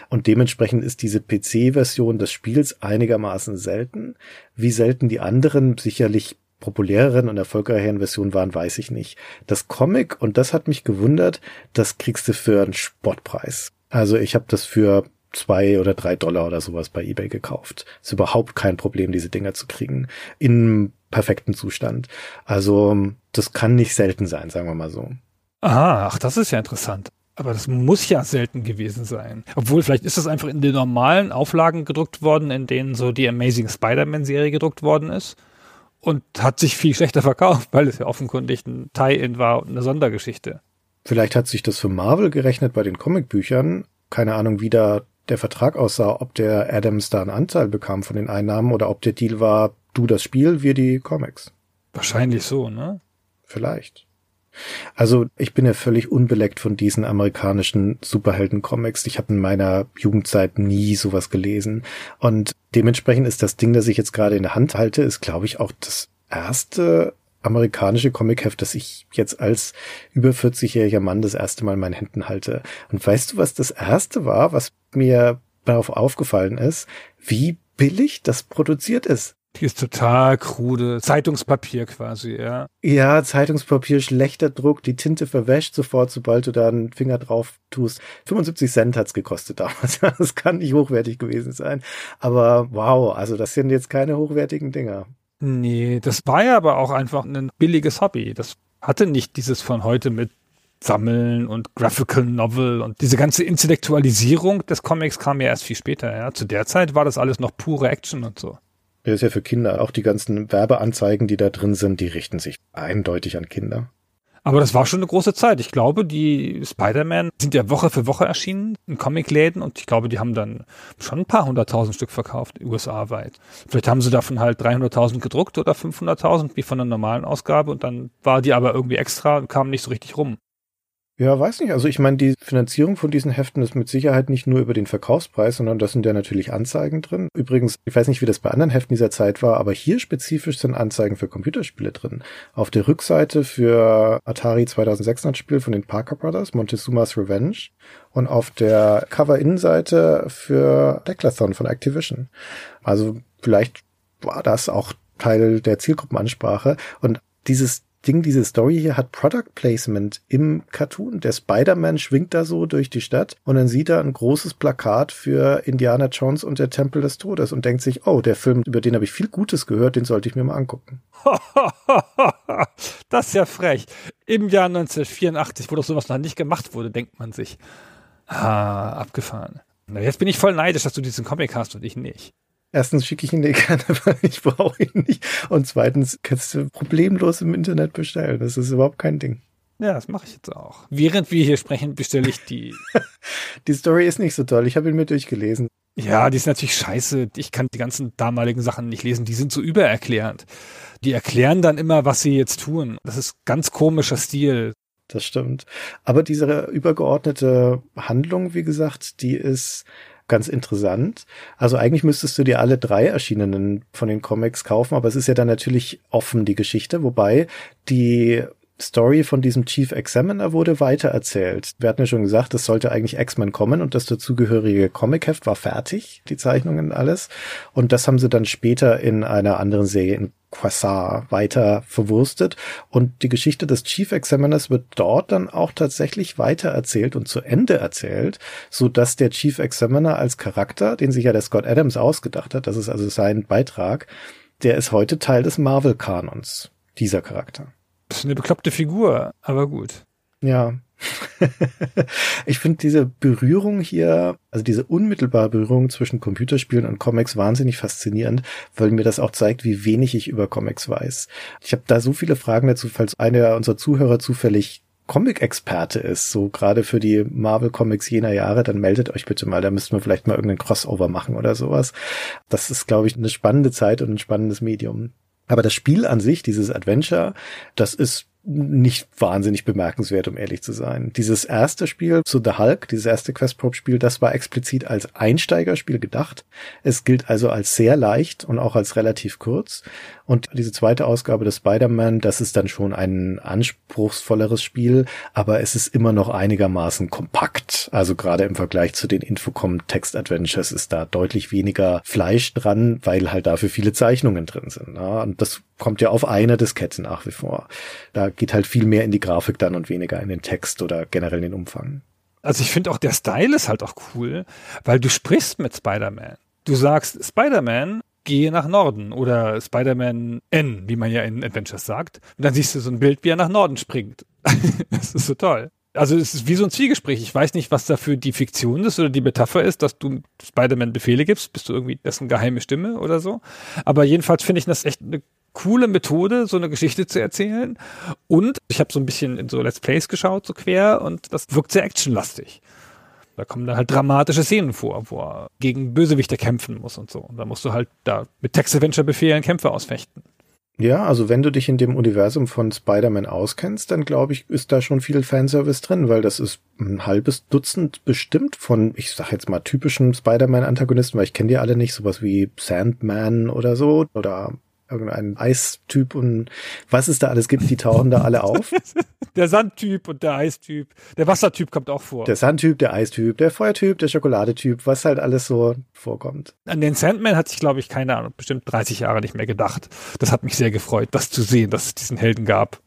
Und dementsprechend ist diese PC-Version des Spiels einigermaßen selten. Wie selten die anderen sicherlich populäreren und erfolgreicheren Versionen waren, weiß ich nicht. Das Comic, und das hat mich gewundert, das kriegst du für einen Spottpreis. Also ich habe das für zwei oder drei Dollar oder sowas bei eBay gekauft. Ist überhaupt kein Problem, diese Dinger zu kriegen. In perfekten Zustand. Also das kann nicht selten sein, sagen wir mal so. Aha, ach, das ist ja interessant. Aber das muss ja selten gewesen sein. Obwohl, vielleicht ist das einfach in den normalen Auflagen gedruckt worden, in denen so die Amazing Spider-Man-Serie gedruckt worden ist und hat sich viel schlechter verkauft, weil es ja offenkundig ein Tie-In war und eine Sondergeschichte. Vielleicht hat sich das für Marvel gerechnet bei den Comicbüchern. Keine Ahnung, wie da der Vertrag aussah, ob der Adams da einen Anteil bekam von den Einnahmen oder ob der Deal war, du das Spiel, wir die Comics. Wahrscheinlich so, ne? Vielleicht. Also ich bin ja völlig unbeleckt von diesen amerikanischen Superhelden-Comics. Ich habe in meiner Jugendzeit nie sowas gelesen. Und dementsprechend ist das Ding, das ich jetzt gerade in der Hand halte, ist, glaube ich, auch das erste amerikanische Comicheft, das ich jetzt als über 40-jähriger Mann das erste Mal in meinen Händen halte. Und weißt du, was das erste war, was mir darauf aufgefallen ist? Wie billig das produziert ist. Die ist total krude. Zeitungspapier quasi, ja. Ja, Zeitungspapier, schlechter Druck, die Tinte verwäscht sofort, sobald du da einen Finger drauf tust. 75 Cent hat's gekostet damals. Das kann nicht hochwertig gewesen sein. Aber wow, also das sind jetzt keine hochwertigen Dinger. Nee, das war ja aber auch einfach ein billiges Hobby. Das hatte nicht dieses von heute mit Sammeln und Graphical Novel und diese ganze Intellektualisierung des Comics kam ja erst viel später. Ja. Zu der Zeit war das alles noch pure Action und so. Der ist ja für Kinder. Auch die ganzen Werbeanzeigen, die da drin sind, die richten sich eindeutig an Kinder. Aber das war schon eine große Zeit. Ich glaube, die Spider-Man sind ja Woche für Woche erschienen in Comicläden und ich glaube, die haben dann schon ein paar hunderttausend Stück verkauft, USA-weit. Vielleicht haben sie davon halt 300.000 gedruckt oder 500.000 wie von der normalen Ausgabe und dann war die aber irgendwie extra und kam nicht so richtig rum. Ja, weiß nicht. Also ich meine, die Finanzierung von diesen Heften ist mit Sicherheit nicht nur über den Verkaufspreis, sondern da sind ja natürlich Anzeigen drin. Übrigens, ich weiß nicht, wie das bei anderen Heften dieser Zeit war, aber hier spezifisch sind Anzeigen für Computerspiele drin. Auf der Rückseite für Atari 2600 Spiel von den Parker Brothers, Montezuma's Revenge. Und auf der Cover-Innenseite für Declathon von Activision. Also vielleicht war das auch Teil der Zielgruppenansprache. Und dieses Ding, diese Story hier hat Product Placement im Cartoon. Der Spider-Man schwingt da so durch die Stadt und dann sieht er ein großes Plakat für Indiana Jones und der Tempel des Todes und denkt sich, oh, der Film, über den habe ich viel Gutes gehört, den sollte ich mir mal angucken. das ist ja frech. Im Jahr 1984, wo doch sowas noch nicht gemacht wurde, denkt man sich. Ah, abgefahren. Jetzt bin ich voll neidisch, dass du diesen Comic hast und ich nicht. Erstens schicke ich ihn dir gerne, weil ich brauche ihn nicht. Und zweitens kannst du problemlos im Internet bestellen. Das ist überhaupt kein Ding. Ja, das mache ich jetzt auch. Während wir hier sprechen, bestelle ich die. die Story ist nicht so toll. Ich habe ihn mir durchgelesen. Ja, die ist natürlich scheiße. Ich kann die ganzen damaligen Sachen nicht lesen. Die sind so übererklärend. Die erklären dann immer, was sie jetzt tun. Das ist ganz komischer Stil. das stimmt. Aber diese übergeordnete Handlung, wie gesagt, die ist ganz interessant. Also eigentlich müsstest du dir alle drei erschienenen von den Comics kaufen, aber es ist ja dann natürlich offen die Geschichte, wobei die Story von diesem Chief Examiner wurde weitererzählt. Wir hatten ja schon gesagt, es sollte eigentlich X-Men kommen und das dazugehörige Comicheft war fertig, die Zeichnungen alles. Und das haben sie dann später in einer anderen Serie in Quasar weiter verwurstet. Und die Geschichte des Chief Examiners wird dort dann auch tatsächlich weitererzählt und zu Ende erzählt, so dass der Chief Examiner als Charakter, den sich ja der Scott Adams ausgedacht hat, das ist also sein Beitrag, der ist heute Teil des Marvel-Kanons, dieser Charakter. Das ist eine bekloppte Figur, aber gut. Ja. ich finde diese Berührung hier, also diese unmittelbare Berührung zwischen Computerspielen und Comics wahnsinnig faszinierend, weil mir das auch zeigt, wie wenig ich über Comics weiß. Ich habe da so viele Fragen dazu, falls einer unserer Zuhörer zufällig Comic-Experte ist, so gerade für die Marvel-Comics jener Jahre, dann meldet euch bitte mal, da müssten wir vielleicht mal irgendeinen Crossover machen oder sowas. Das ist, glaube ich, eine spannende Zeit und ein spannendes Medium. Aber das Spiel an sich, dieses Adventure, das ist nicht wahnsinnig bemerkenswert, um ehrlich zu sein. Dieses erste Spiel zu The Hulk, dieses erste Questprop-Spiel, das war explizit als Einsteigerspiel gedacht. Es gilt also als sehr leicht und auch als relativ kurz. Und diese zweite Ausgabe des Spider-Man, das ist dann schon ein anspruchsvolleres Spiel, aber es ist immer noch einigermaßen kompakt. Also gerade im Vergleich zu den Infocom Text Adventures ist da deutlich weniger Fleisch dran, weil halt dafür viele Zeichnungen drin sind. Ja, und das kommt ja auf einer Diskette nach wie vor. Da geht halt viel mehr in die Grafik dann und weniger in den Text oder generell in den Umfang. Also ich finde auch der Style ist halt auch cool, weil du sprichst mit Spider-Man. Du sagst Spider-Man, gehe nach Norden oder Spider-Man N, wie man ja in Adventures sagt. Und dann siehst du so ein Bild, wie er nach Norden springt. das ist so toll. Also es ist wie so ein Zwiegespräch. Ich weiß nicht, was dafür die Fiktion ist oder die Metapher ist, dass du Spider-Man Befehle gibst. Bist du irgendwie dessen geheime Stimme oder so? Aber jedenfalls finde ich das echt eine coole Methode, so eine Geschichte zu erzählen. Und ich habe so ein bisschen in so Let's Plays geschaut, so quer, und das wirkt sehr actionlastig. Da kommen da halt dramatische Szenen vor, wo er gegen Bösewichte kämpfen muss und so. Und da musst du halt da mit Text-Adventure-Befehlen Kämpfe ausfechten. Ja, also wenn du dich in dem Universum von Spider-Man auskennst, dann glaube ich, ist da schon viel Fanservice drin, weil das ist ein halbes Dutzend bestimmt von, ich sag jetzt mal typischen Spider-Man-Antagonisten, weil ich kenne die alle nicht, sowas wie Sandman oder so oder irgendein Eistyp und was es da alles gibt, die tauchen da alle auf. der Sandtyp und der Eistyp. Der Wassertyp kommt auch vor. Der Sandtyp, der Eistyp, der Feuertyp, der Schokoladetyp, was halt alles so vorkommt. An den Sandman hatte ich, glaube ich, keine Ahnung, bestimmt 30 Jahre nicht mehr gedacht. Das hat mich sehr gefreut, das zu sehen, dass es diesen Helden gab.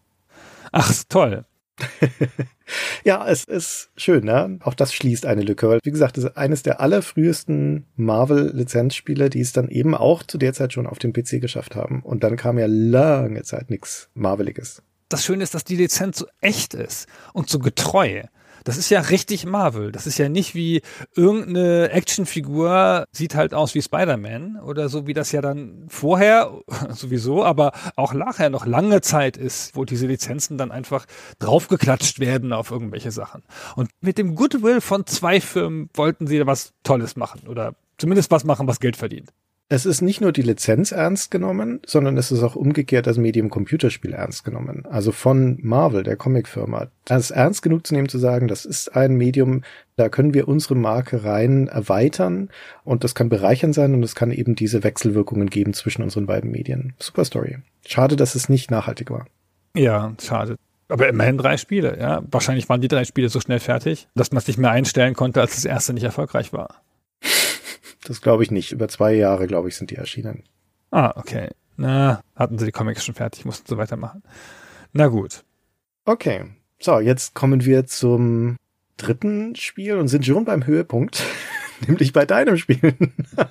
Ach, toll. ja, es ist schön, ne? Auch das schließt eine Lücke, weil, wie gesagt, das ist eines der allerfrühesten Marvel-Lizenzspiele, die es dann eben auch zu der Zeit schon auf dem PC geschafft haben. Und dann kam ja lange Zeit nichts Marveliges. Das Schöne ist, dass die Lizenz so echt ist und so getreu. Das ist ja richtig Marvel. Das ist ja nicht wie irgendeine Actionfigur sieht halt aus wie Spider-Man oder so, wie das ja dann vorher sowieso, aber auch nachher noch lange Zeit ist, wo diese Lizenzen dann einfach draufgeklatscht werden auf irgendwelche Sachen. Und mit dem Goodwill von zwei Firmen wollten sie was Tolles machen oder zumindest was machen, was Geld verdient es ist nicht nur die Lizenz ernst genommen, sondern es ist auch umgekehrt das Medium Computerspiel ernst genommen. Also von Marvel, der Comicfirma. Das ist ernst genug zu nehmen zu sagen, das ist ein Medium, da können wir unsere Marke rein erweitern und das kann bereichern sein und es kann eben diese Wechselwirkungen geben zwischen unseren beiden Medien. Super Story. Schade, dass es nicht nachhaltig war. Ja, schade. Aber immerhin drei Spiele, ja. Wahrscheinlich waren die drei Spiele so schnell fertig, dass man es nicht mehr einstellen konnte, als das erste nicht erfolgreich war. Das glaube ich nicht. Über zwei Jahre, glaube ich, sind die erschienen. Ah, okay. Na, hatten sie die Comics schon fertig, mussten sie weitermachen. Na gut. Okay. So, jetzt kommen wir zum dritten Spiel und sind schon beim Höhepunkt. Nämlich bei deinem Spiel,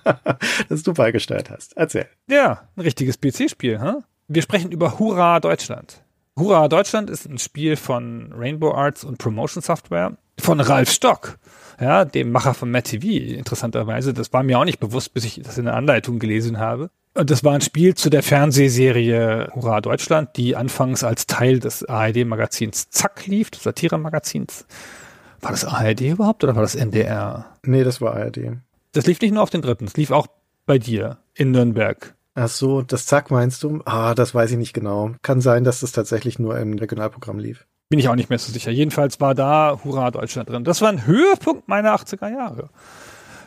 das du beigesteuert hast. Erzähl. Ja, ein richtiges PC-Spiel, huh? Wir sprechen über Hurra Deutschland. Hurra Deutschland ist ein Spiel von Rainbow Arts und Promotion Software von Ralf Stock ja, dem Macher von Matt TV, interessanterweise. Das war mir auch nicht bewusst, bis ich das in der Anleitung gelesen habe. Und das war ein Spiel zu der Fernsehserie Hurra Deutschland, die anfangs als Teil des ARD-Magazins Zack lief, des Satire-Magazins. War das ARD überhaupt oder war das NDR? Nee, das war ARD. Das lief nicht nur auf den dritten, es lief auch bei dir in Nürnberg. Ach so, das Zack meinst du? Ah, das weiß ich nicht genau. Kann sein, dass das tatsächlich nur im Regionalprogramm lief. Bin ich auch nicht mehr so sicher. Jedenfalls war da Hurra Deutschland drin. Das war ein Höhepunkt meiner 80er Jahre.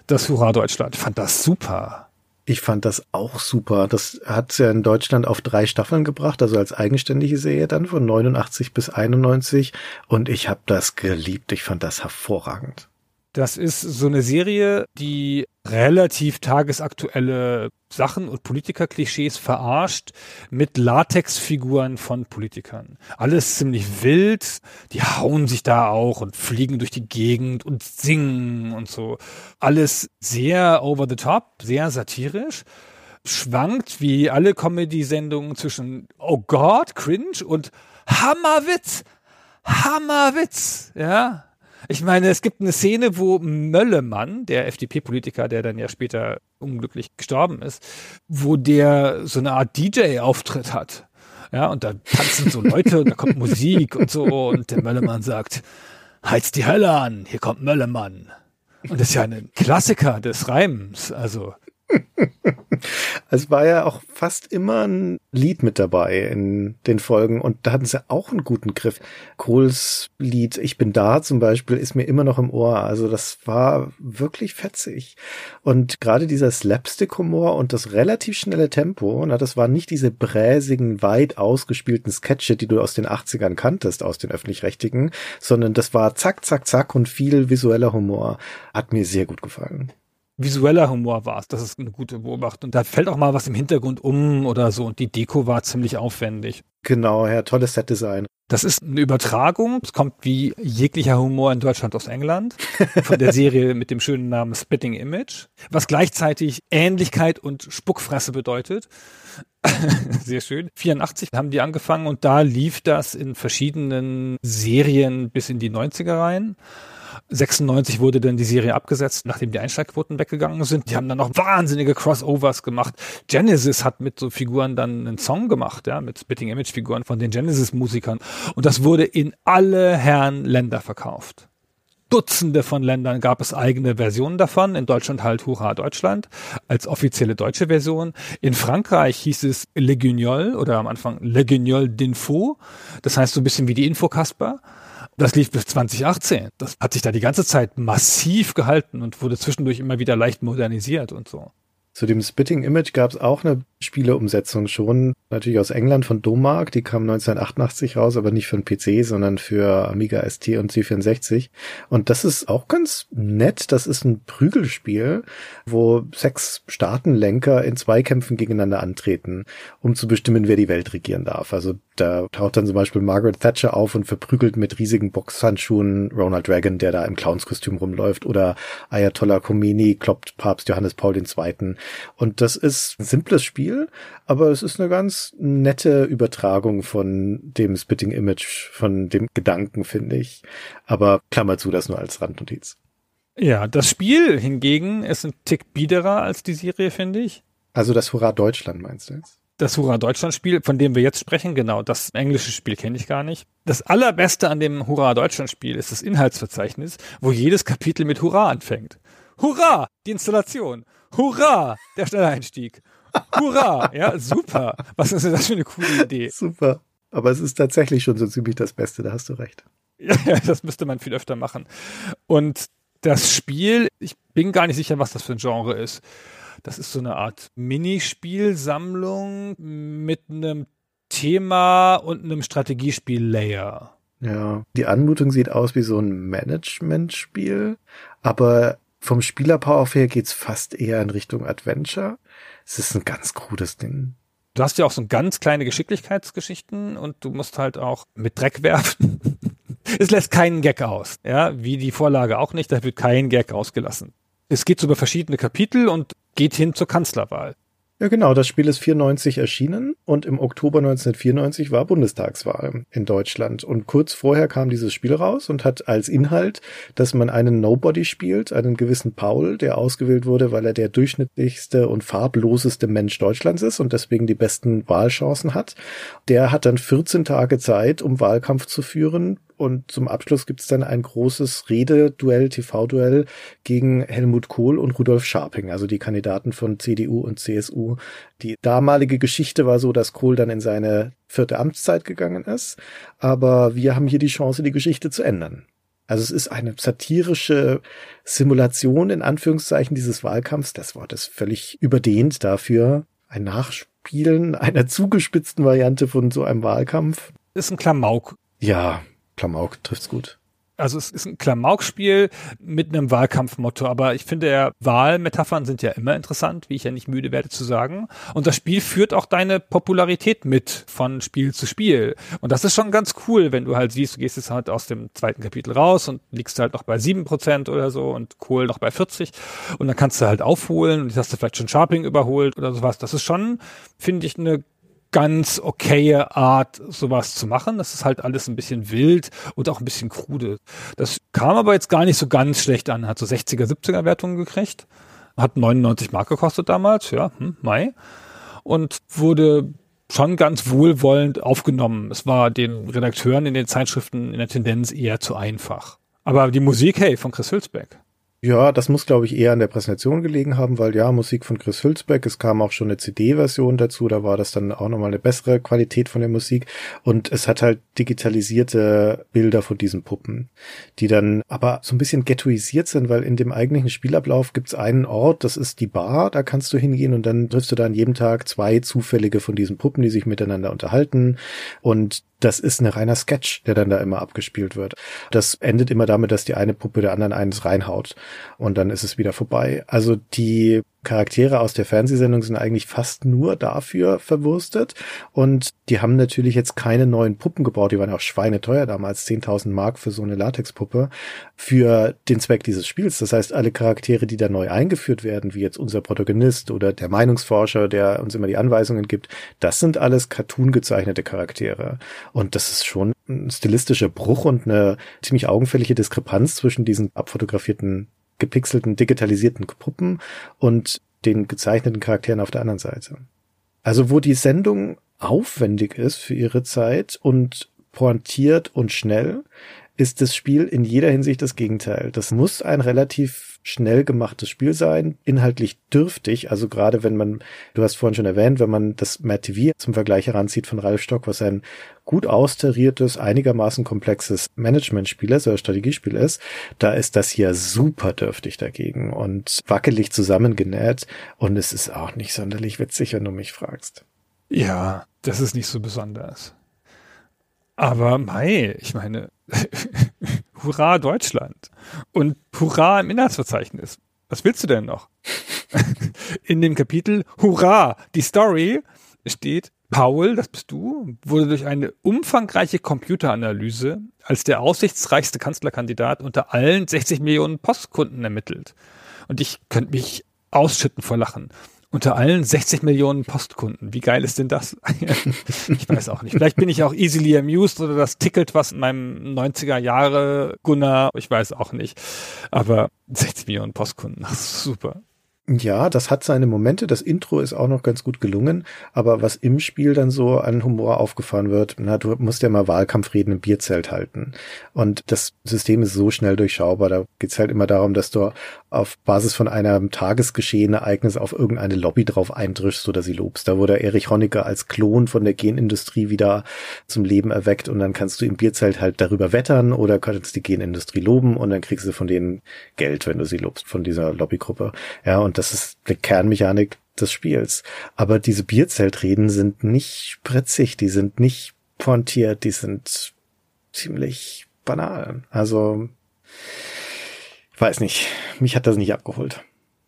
Das Hurra Deutschland. Ich fand das super. Ich fand das auch super. Das hat ja in Deutschland auf drei Staffeln gebracht, also als eigenständige Serie dann von 89 bis 91. Und ich habe das geliebt. Ich fand das hervorragend. Das ist so eine Serie, die relativ tagesaktuelle Sachen und Politikerklischees verarscht mit Latexfiguren von Politikern. Alles ziemlich wild, die hauen sich da auch und fliegen durch die Gegend und singen und so. Alles sehr over the top, sehr satirisch schwankt wie alle Comedy-Sendungen zwischen Oh Gott, cringe und Hammerwitz, Hammerwitz, ja. Ich meine, es gibt eine Szene, wo Möllemann, der FDP-Politiker, der dann ja später unglücklich gestorben ist, wo der so eine Art DJ-Auftritt hat. Ja, und da tanzen so Leute und da kommt Musik und so und der Möllemann sagt, heiz die Hölle an, hier kommt Möllemann. Und das ist ja ein Klassiker des Reims, also es war ja auch fast immer ein Lied mit dabei in den Folgen und da hatten sie auch einen guten Griff. Kohls Lied Ich bin da zum Beispiel ist mir immer noch im Ohr. Also das war wirklich fetzig. Und gerade dieser Slapstick-Humor und das relativ schnelle Tempo, na, das waren nicht diese bräsigen, weit ausgespielten Sketche, die du aus den 80ern kanntest, aus den öffentlich-rechtlichen, sondern das war zack, zack, zack und viel visueller Humor. Hat mir sehr gut gefallen visueller Humor war es. Das ist eine gute Beobachtung. Da fällt auch mal was im Hintergrund um oder so und die Deko war ziemlich aufwendig. Genau, ja, tolles Setdesign. Das ist eine Übertragung. Es kommt wie jeglicher Humor in Deutschland aus England von der Serie mit dem schönen Namen Spitting Image, was gleichzeitig Ähnlichkeit und Spuckfresse bedeutet. Sehr schön. 84 haben die angefangen und da lief das in verschiedenen Serien bis in die 90er rein. 96 wurde dann die Serie abgesetzt, nachdem die Einschlagquoten weggegangen sind. Die haben dann noch wahnsinnige Crossovers gemacht. Genesis hat mit so Figuren dann einen Song gemacht, ja, mit Spitting Image Figuren von den Genesis Musikern. Und das wurde in alle Herren Länder verkauft. Dutzende von Ländern gab es eigene Versionen davon. In Deutschland halt Hurra Deutschland als offizielle deutsche Version. In Frankreich hieß es Le Guignol oder am Anfang Le Guignol d'Info. Das heißt so ein bisschen wie die Info Kasper. Das lief bis 2018. Das hat sich da die ganze Zeit massiv gehalten und wurde zwischendurch immer wieder leicht modernisiert und so. Zu dem Spitting Image gab es auch eine Spieleumsetzung schon, natürlich aus England von Domark, die kam 1988 raus, aber nicht für den PC, sondern für Amiga ST und C64. Und das ist auch ganz nett. Das ist ein Prügelspiel, wo sechs Staatenlenker in Zweikämpfen gegeneinander antreten, um zu bestimmen, wer die Welt regieren darf. Also da taucht dann zum Beispiel Margaret Thatcher auf und verprügelt mit riesigen Boxhandschuhen Ronald Reagan, der da im Clownskostüm rumläuft, oder Ayatollah Khomeini kloppt Papst Johannes Paul II. Und das ist ein simples Spiel, aber es ist eine ganz nette Übertragung von dem Spitting Image, von dem Gedanken, finde ich. Aber Klammer zu, das nur als Randnotiz. Ja, das Spiel hingegen ist ein Tick biederer als die Serie, finde ich. Also das Hurra Deutschland meinst du jetzt? Das Hurra Deutschland Spiel, von dem wir jetzt sprechen, genau, das englische Spiel kenne ich gar nicht. Das allerbeste an dem Hurra Deutschland Spiel ist das Inhaltsverzeichnis, wo jedes Kapitel mit Hurra anfängt. Hurra, die Installation. Hurra, der Schnelleinstieg. Hurra, ja, super. Was ist denn das für eine coole Idee? Super. Aber es ist tatsächlich schon so ziemlich das Beste, da hast du recht. Ja, das müsste man viel öfter machen. Und das Spiel, ich bin gar nicht sicher, was das für ein Genre ist. Das ist so eine Art Minispielsammlung mit einem Thema und einem Strategiespiel-Layer. Ja, die Anmutung sieht aus wie so ein Management-Spiel, aber vom Spielerpower her geht's fast eher in Richtung Adventure. Es ist ein ganz krudes Ding. Du hast ja auch so ganz kleine Geschicklichkeitsgeschichten und du musst halt auch mit Dreck werfen. es lässt keinen Gag aus, ja, wie die Vorlage auch nicht, da wird kein Gag ausgelassen. Es geht so über verschiedene Kapitel und geht hin zur Kanzlerwahl. Ja, genau. Das Spiel ist 94 erschienen und im Oktober 1994 war Bundestagswahl in Deutschland. Und kurz vorher kam dieses Spiel raus und hat als Inhalt, dass man einen Nobody spielt, einen gewissen Paul, der ausgewählt wurde, weil er der durchschnittlichste und farbloseste Mensch Deutschlands ist und deswegen die besten Wahlchancen hat. Der hat dann 14 Tage Zeit, um Wahlkampf zu führen und zum Abschluss gibt es dann ein großes Rededuell, TV-Duell gegen Helmut Kohl und Rudolf Scharping, also die Kandidaten von CDU und CSU. Die damalige Geschichte war so, dass Kohl dann in seine vierte Amtszeit gegangen ist, aber wir haben hier die Chance, die Geschichte zu ändern. Also es ist eine satirische Simulation in Anführungszeichen dieses Wahlkampfs. Das Wort ist völlig überdehnt dafür. Ein Nachspielen einer zugespitzten Variante von so einem Wahlkampf. Ist ein Klamauk. Ja, Klamauk trifft's gut. Also es ist ein Klamaukspiel mit einem Wahlkampfmotto, aber ich finde ja, Wahlmetaphern sind ja immer interessant, wie ich ja nicht müde werde zu sagen. Und das Spiel führt auch deine Popularität mit von Spiel zu Spiel. Und das ist schon ganz cool, wenn du halt siehst, du gehst jetzt halt aus dem zweiten Kapitel raus und liegst halt noch bei sieben Prozent oder so und Kohl noch bei 40 und dann kannst du halt aufholen und jetzt hast du vielleicht schon Sharping überholt oder sowas. Das ist schon, finde ich, eine ganz okaye Art, sowas zu machen. Das ist halt alles ein bisschen wild und auch ein bisschen krude. Das kam aber jetzt gar nicht so ganz schlecht an. Hat so 60er, 70er Wertungen gekriegt. Hat 99 Mark gekostet damals, ja, hm, Mai. Und wurde schon ganz wohlwollend aufgenommen. Es war den Redakteuren in den Zeitschriften in der Tendenz eher zu einfach. Aber die Musik, hey, von Chris Hülsbeck. Ja, das muss, glaube ich, eher an der Präsentation gelegen haben, weil ja, Musik von Chris Hülsbeck, es kam auch schon eine CD-Version dazu, da war das dann auch nochmal eine bessere Qualität von der Musik. Und es hat halt digitalisierte Bilder von diesen Puppen, die dann aber so ein bisschen ghettoisiert sind, weil in dem eigentlichen Spielablauf gibt's einen Ort, das ist die Bar, da kannst du hingehen und dann triffst du da an jedem Tag zwei zufällige von diesen Puppen, die sich miteinander unterhalten. Und das ist ein reiner Sketch, der dann da immer abgespielt wird. Das endet immer damit, dass die eine Puppe der anderen eines reinhaut und dann ist es wieder vorbei. Also die Charaktere aus der Fernsehsendung sind eigentlich fast nur dafür verwurstet. Und die haben natürlich jetzt keine neuen Puppen gebaut, die waren auch schweineteuer damals, 10.000 Mark für so eine Latexpuppe für den Zweck dieses Spiels. Das heißt, alle Charaktere, die da neu eingeführt werden, wie jetzt unser Protagonist oder der Meinungsforscher, der uns immer die Anweisungen gibt, das sind alles cartoon gezeichnete Charaktere. Und das ist schon ein stilistischer Bruch und eine ziemlich augenfällige Diskrepanz zwischen diesen abfotografierten gepixelten, digitalisierten Puppen und den gezeichneten Charakteren auf der anderen Seite. Also wo die Sendung aufwendig ist für ihre Zeit und pointiert und schnell, ist das Spiel in jeder Hinsicht das Gegenteil. Das muss ein relativ schnell gemachtes Spiel sein, inhaltlich dürftig, also gerade wenn man, du hast vorhin schon erwähnt, wenn man das Mad TV zum Vergleich heranzieht von Ralf Stock, was ein gut austariertes, einigermaßen komplexes Management-Spiel ist oder Strategiespiel ist, da ist das hier super dürftig dagegen und wackelig zusammengenäht und es ist auch nicht sonderlich witzig, wenn du mich fragst. Ja, das ist nicht so besonders. Aber mei, ich meine, Hurra Deutschland und Hurra im Inhaltsverzeichnis. Was willst du denn noch? In dem Kapitel Hurra, die Story steht, Paul, das bist du, wurde durch eine umfangreiche Computeranalyse als der aussichtsreichste Kanzlerkandidat unter allen 60 Millionen Postkunden ermittelt. Und ich könnte mich ausschütten vor Lachen unter allen 60 Millionen Postkunden. Wie geil ist denn das? ich weiß auch nicht. Vielleicht bin ich auch easily amused oder das tickelt was in meinem 90er Jahre Gunnar. Ich weiß auch nicht. Aber 60 Millionen Postkunden, das ist super. Ja, das hat seine Momente. Das Intro ist auch noch ganz gut gelungen. Aber was im Spiel dann so an Humor aufgefahren wird, na, du musst ja mal Wahlkampfreden im Bierzelt halten. Und das System ist so schnell durchschaubar. Da geht's halt immer darum, dass du auf Basis von einem tagesgeschehenen Ereignis auf irgendeine Lobby drauf eindrischst oder sie lobst. Da wurde Erich Honecker als Klon von der Genindustrie wieder zum Leben erweckt und dann kannst du im Bierzelt halt darüber wettern oder kannst die Genindustrie loben und dann kriegst du von denen Geld, wenn du sie lobst, von dieser Lobbygruppe. Ja, und das ist die Kernmechanik des Spiels. Aber diese Bierzeltreden sind nicht spritzig, die sind nicht pointiert, die sind ziemlich banal. Also, ich weiß nicht, mich hat das nicht abgeholt.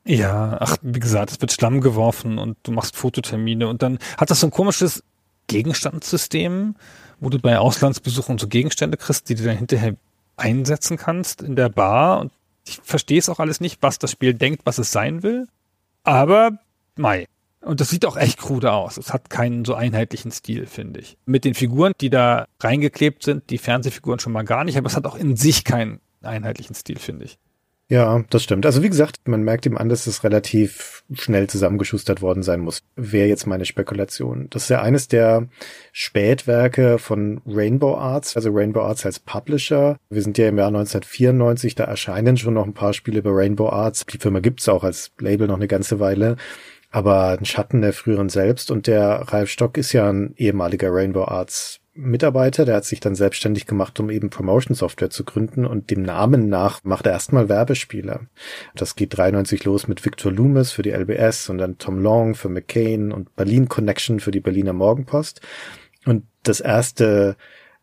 Ja, ach, wie gesagt, es wird Schlamm geworfen und du machst Fototermine und dann hat das so ein komisches Gegenstandssystem, wo du bei Auslandsbesuchen so Gegenstände kriegst, die du dann hinterher einsetzen kannst in der Bar und ich verstehe es auch alles nicht, was das Spiel denkt, was es sein will. Aber, mei. Und das sieht auch echt krude aus. Es hat keinen so einheitlichen Stil, finde ich. Mit den Figuren, die da reingeklebt sind, die Fernsehfiguren schon mal gar nicht, aber es hat auch in sich keinen einheitlichen Stil, finde ich. Ja, das stimmt. Also wie gesagt, man merkt ihm an, dass es relativ schnell zusammengeschustert worden sein muss. Wäre jetzt meine Spekulation. Das ist ja eines der Spätwerke von Rainbow Arts, also Rainbow Arts als Publisher. Wir sind ja im Jahr 1994, da erscheinen schon noch ein paar Spiele bei Rainbow Arts. Die Firma gibt's auch als Label noch eine ganze Weile aber ein Schatten der früheren selbst. Und der Ralf Stock ist ja ein ehemaliger Rainbow Arts Mitarbeiter, der hat sich dann selbstständig gemacht, um eben Promotion Software zu gründen und dem Namen nach macht er erstmal Werbespiele. Das geht 93 los mit Victor Loomis für die LBS und dann Tom Long für McCain und Berlin Connection für die Berliner Morgenpost. Und das erste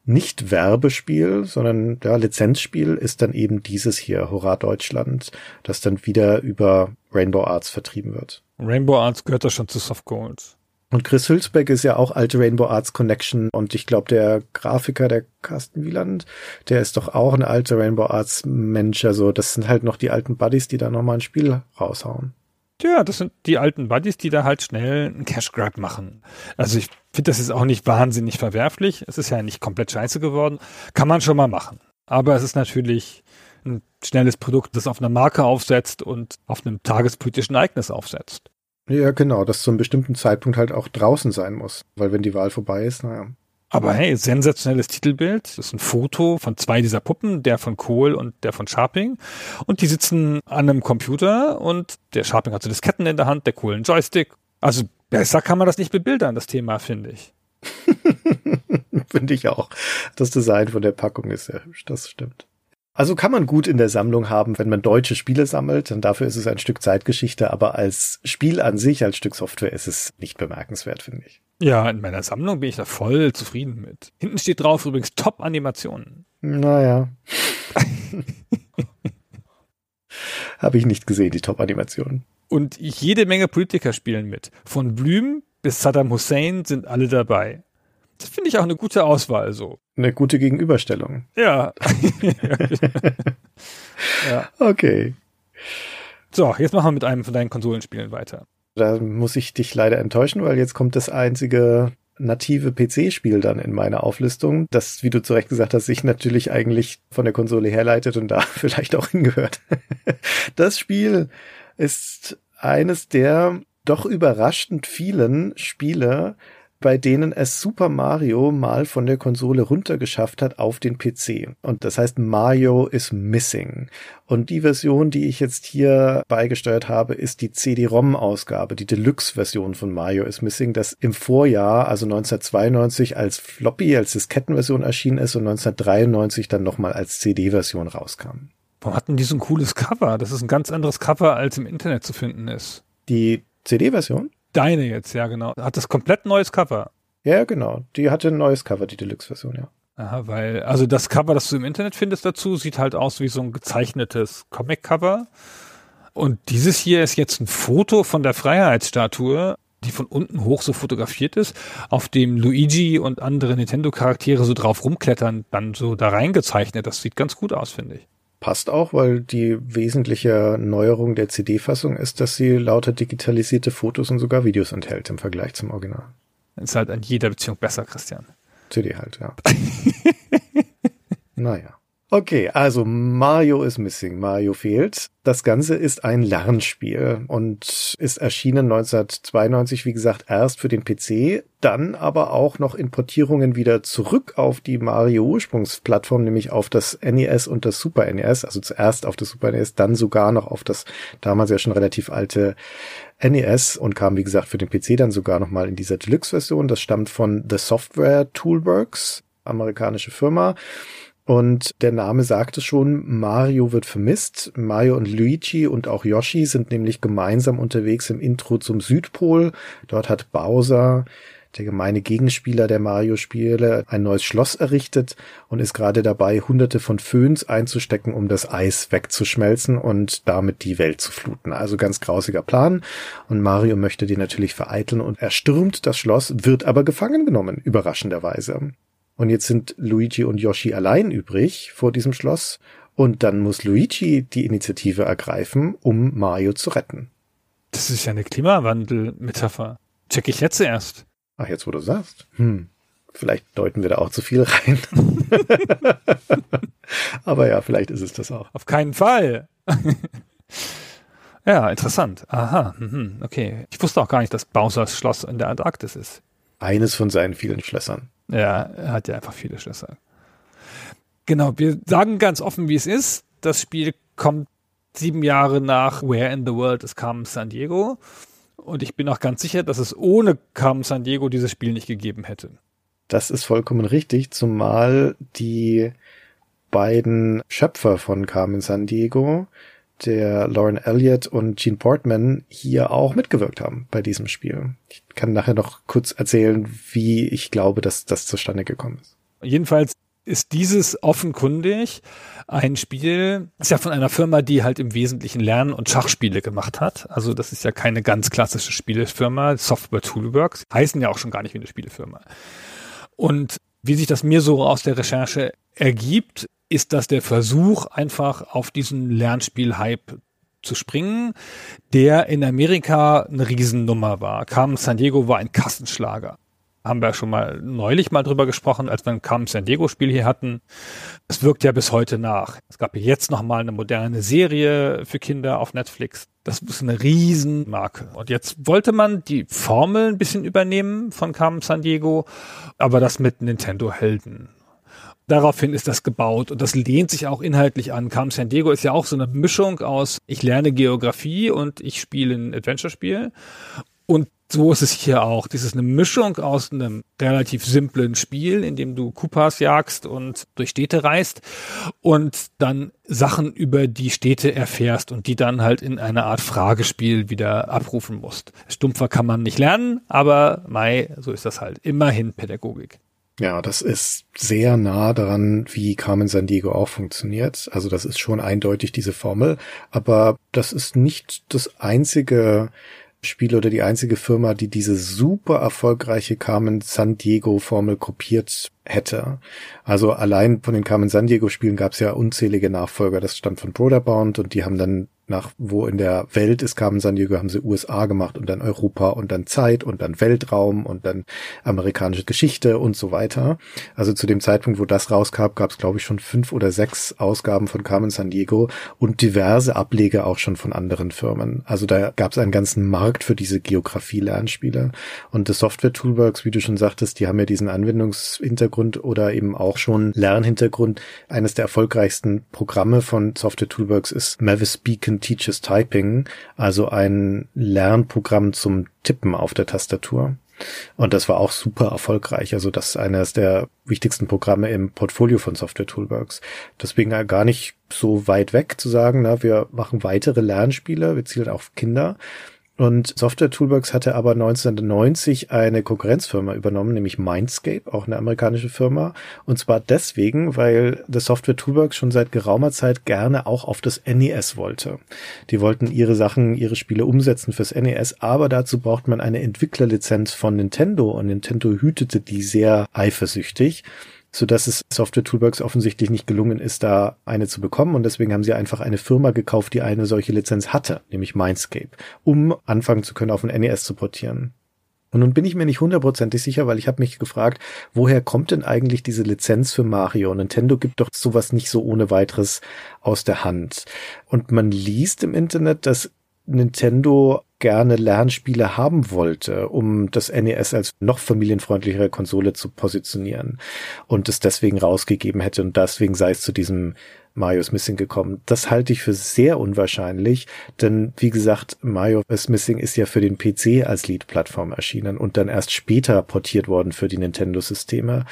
nicht Werbespiel, sondern ja, Lizenzspiel ist dann eben dieses hier, Hurra Deutschland, das dann wieder über Rainbow Arts vertrieben wird. Rainbow Arts gehört da schon zu Soft Gold. Und Chris Hülsbeck ist ja auch alte Rainbow Arts Connection und ich glaube, der Grafiker, der Carsten Wieland, der ist doch auch ein alter Rainbow Arts Mensch. Also das sind halt noch die alten Buddies, die da nochmal ein Spiel raushauen. Ja, das sind die alten Buddies, die da halt schnell einen Cash Grab machen. Also ich finde das ist auch nicht wahnsinnig verwerflich. Es ist ja nicht komplett scheiße geworden. Kann man schon mal machen. Aber es ist natürlich ein schnelles Produkt, das auf einer Marke aufsetzt und auf einem tagespolitischen Ereignis aufsetzt. Ja, genau, das zu einem bestimmten Zeitpunkt halt auch draußen sein muss. Weil wenn die Wahl vorbei ist, naja. Aber hey, sensationelles Titelbild. Das ist ein Foto von zwei dieser Puppen, der von Kohl und der von Sharping. Und die sitzen an einem Computer und der Sharping hat so Disketten in der Hand, der Kohl einen Joystick. Also besser kann man das nicht bebildern, das Thema, finde ich. finde ich auch. Das Design von der Packung ist ja hübsch, das stimmt. Also kann man gut in der Sammlung haben, wenn man deutsche Spiele sammelt, denn dafür ist es ein Stück Zeitgeschichte, aber als Spiel an sich, als Stück Software ist es nicht bemerkenswert, finde ich. Ja, in meiner Sammlung bin ich da voll zufrieden mit. Hinten steht drauf übrigens Top-Animationen. Naja. Habe ich nicht gesehen, die Top-Animationen. Und jede Menge Politiker spielen mit. Von Blüm bis Saddam Hussein sind alle dabei. Das finde ich auch eine gute Auswahl so. Eine gute Gegenüberstellung. Ja. ja. Okay. So, jetzt machen wir mit einem von deinen Konsolenspielen weiter. Da muss ich dich leider enttäuschen, weil jetzt kommt das einzige native PC-Spiel dann in meiner Auflistung, das, wie du zu Recht gesagt hast, sich natürlich eigentlich von der Konsole herleitet und da vielleicht auch hingehört. Das Spiel ist eines der doch überraschend vielen Spiele, bei denen es Super Mario mal von der Konsole runtergeschafft hat auf den PC. Und das heißt, Mario is missing. Und die Version, die ich jetzt hier beigesteuert habe, ist die CD-ROM-Ausgabe, die Deluxe-Version von Mario is missing, das im Vorjahr, also 1992 als Floppy, als Diskettenversion erschienen ist und 1993 dann nochmal als CD-Version rauskam. Warum hatten die so ein cooles Cover? Das ist ein ganz anderes Cover, als im Internet zu finden ist. Die CD-Version? Deine jetzt, ja, genau. Hat das komplett neues Cover. Ja, genau. Die hatte ein neues Cover, die Deluxe-Version, ja. Aha, weil, also das Cover, das du im Internet findest dazu, sieht halt aus wie so ein gezeichnetes Comic-Cover. Und dieses hier ist jetzt ein Foto von der Freiheitsstatue, die von unten hoch so fotografiert ist, auf dem Luigi und andere Nintendo-Charaktere so drauf rumklettern, dann so da reingezeichnet. Das sieht ganz gut aus, finde ich passt auch, weil die wesentliche Neuerung der CD-Fassung ist, dass sie lauter digitalisierte Fotos und sogar Videos enthält im Vergleich zum Original. Ist halt an jeder Beziehung besser, Christian. CD halt, ja. naja. Okay, also Mario is missing, Mario fehlt. Das Ganze ist ein Lernspiel und ist erschienen 1992, wie gesagt, erst für den PC, dann aber auch noch in Portierungen wieder zurück auf die Mario Ursprungsplattform, nämlich auf das NES und das Super NES, also zuerst auf das Super NES, dann sogar noch auf das damals ja schon relativ alte NES und kam, wie gesagt, für den PC dann sogar nochmal in dieser Deluxe-Version. Das stammt von The Software Toolworks, amerikanische Firma. Und der Name sagt es schon, Mario wird vermisst. Mario und Luigi und auch Yoshi sind nämlich gemeinsam unterwegs im Intro zum Südpol. Dort hat Bowser, der gemeine Gegenspieler der Mario-Spiele, ein neues Schloss errichtet und ist gerade dabei, hunderte von Föhns einzustecken, um das Eis wegzuschmelzen und damit die Welt zu fluten. Also ganz grausiger Plan. Und Mario möchte die natürlich vereiteln und er stürmt das Schloss, wird aber gefangen genommen, überraschenderweise. Und jetzt sind Luigi und Yoshi allein übrig vor diesem Schloss. Und dann muss Luigi die Initiative ergreifen, um Mario zu retten. Das ist ja eine Klimawandel-Metapher. Check ich jetzt erst. Ach, jetzt wo du sagst. Hm. Vielleicht deuten wir da auch zu viel rein. Aber ja, vielleicht ist es das auch. Auf keinen Fall. ja, interessant. Aha, mhm, okay. Ich wusste auch gar nicht, dass Bowsers Schloss in der Antarktis ist. Eines von seinen vielen Schlössern. Ja, er hat ja einfach viele Schlösser. Genau, wir sagen ganz offen, wie es ist. Das Spiel kommt sieben Jahre nach Where in the World is Carmen San Diego. Und ich bin auch ganz sicher, dass es ohne Carmen San Diego dieses Spiel nicht gegeben hätte. Das ist vollkommen richtig, zumal die beiden Schöpfer von Carmen San Diego, der Lauren Elliott und Gene Portman, hier auch mitgewirkt haben bei diesem Spiel. Ich kann nachher noch kurz erzählen, wie ich glaube, dass das zustande gekommen ist. Jedenfalls ist dieses offenkundig ein Spiel, ist ja von einer Firma, die halt im Wesentlichen Lern- und Schachspiele gemacht hat. Also das ist ja keine ganz klassische Spielefirma. Software Toolworks heißen ja auch schon gar nicht wie eine Spielefirma. Und wie sich das mir so aus der Recherche ergibt, ist das der Versuch, einfach auf diesen Lernspiel-Hype zu springen, der in Amerika eine Riesennummer war. Carmen San Diego war ein Kassenschlager haben wir schon mal neulich mal drüber gesprochen, als wir ein Carmen San Diego Spiel hier hatten. Es wirkt ja bis heute nach. Es gab jetzt noch mal eine moderne Serie für Kinder auf Netflix. Das ist eine Riesenmarke. Und jetzt wollte man die Formel ein bisschen übernehmen von Carmen San Diego, aber das mit Nintendo Helden. Daraufhin ist das gebaut und das lehnt sich auch inhaltlich an. Carmen San Diego ist ja auch so eine Mischung aus ich lerne Geografie und ich spiele ein Adventure-Spiel. Und so ist es hier auch. Das ist eine Mischung aus einem relativ simplen Spiel, in dem du Kupas jagst und durch Städte reist und dann Sachen über die Städte erfährst und die dann halt in einer Art Fragespiel wieder abrufen musst. Stumpfer kann man nicht lernen, aber Mai, so ist das halt. Immerhin Pädagogik. Ja, das ist sehr nah daran, wie Carmen San Diego auch funktioniert. Also das ist schon eindeutig diese Formel, aber das ist nicht das einzige Spiel oder die einzige Firma, die diese super erfolgreiche Carmen San Diego Formel kopiert hätte. Also allein von den Carmen San Diego Spielen gab es ja unzählige Nachfolger. Das stammt von Broderbound und die haben dann nach wo in der Welt ist Carmen San Diego, haben sie USA gemacht und dann Europa und dann Zeit und dann Weltraum und dann amerikanische Geschichte und so weiter. Also zu dem Zeitpunkt, wo das rauskam, gab es glaube ich schon fünf oder sechs Ausgaben von Carmen San Diego und diverse Ableger auch schon von anderen Firmen. Also da gab es einen ganzen Markt für diese Geografie-Lernspiele. Und das Software Toolworks, wie du schon sagtest, die haben ja diesen Anwendungshintergrund oder eben auch schon Lernhintergrund. Eines der erfolgreichsten Programme von Software Toolworks ist Mavis Beacon Teaches Typing, also ein Lernprogramm zum Tippen auf der Tastatur. Und das war auch super erfolgreich. Also das ist eines der wichtigsten Programme im Portfolio von Software Toolworks. Deswegen gar nicht so weit weg zu sagen, na, wir machen weitere Lernspiele, wir zielen auf Kinder, und Software Toolbox hatte aber 1990 eine Konkurrenzfirma übernommen, nämlich Mindscape, auch eine amerikanische Firma. Und zwar deswegen, weil das Software Toolbox schon seit geraumer Zeit gerne auch auf das NES wollte. Die wollten ihre Sachen, ihre Spiele umsetzen fürs NES, aber dazu braucht man eine Entwicklerlizenz von Nintendo und Nintendo hütete die sehr eifersüchtig so dass es Software Toolbox offensichtlich nicht gelungen ist, da eine zu bekommen und deswegen haben sie einfach eine Firma gekauft, die eine solche Lizenz hatte, nämlich Mindscape, um anfangen zu können, auf ein NES zu portieren. Und nun bin ich mir nicht hundertprozentig sicher, weil ich habe mich gefragt, woher kommt denn eigentlich diese Lizenz für Mario? Nintendo gibt doch sowas nicht so ohne weiteres aus der Hand. Und man liest im Internet, dass Nintendo gerne Lernspiele haben wollte, um das NES als noch familienfreundlichere Konsole zu positionieren und es deswegen rausgegeben hätte und deswegen sei es zu diesem Mario is Missing gekommen. Das halte ich für sehr unwahrscheinlich, denn wie gesagt, Mario is Missing ist ja für den PC als Lead-Plattform erschienen und dann erst später portiert worden für die Nintendo-Systeme.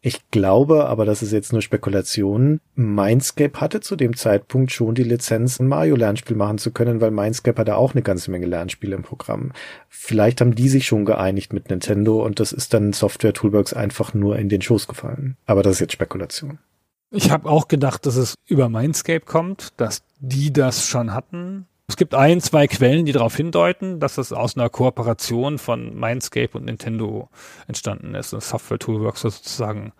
Ich glaube, aber das ist jetzt nur Spekulation, Mindscape hatte zu dem Zeitpunkt schon die Lizenz, ein Mario-Lernspiel machen zu können, weil Mindscape hatte auch eine ganze Menge Lernspiele im Programm. Vielleicht haben die sich schon geeinigt mit Nintendo und das ist dann Software Toolbox einfach nur in den Schoß gefallen. Aber das ist jetzt Spekulation. Ich habe auch gedacht, dass es über Mindscape kommt, dass die das schon hatten. Es gibt ein, zwei Quellen, die darauf hindeuten, dass es aus einer Kooperation von Mindscape und Nintendo entstanden ist und Software Toolworks sozusagen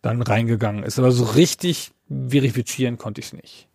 dann reingegangen ist. Aber so richtig verifizieren konnte ich es nicht.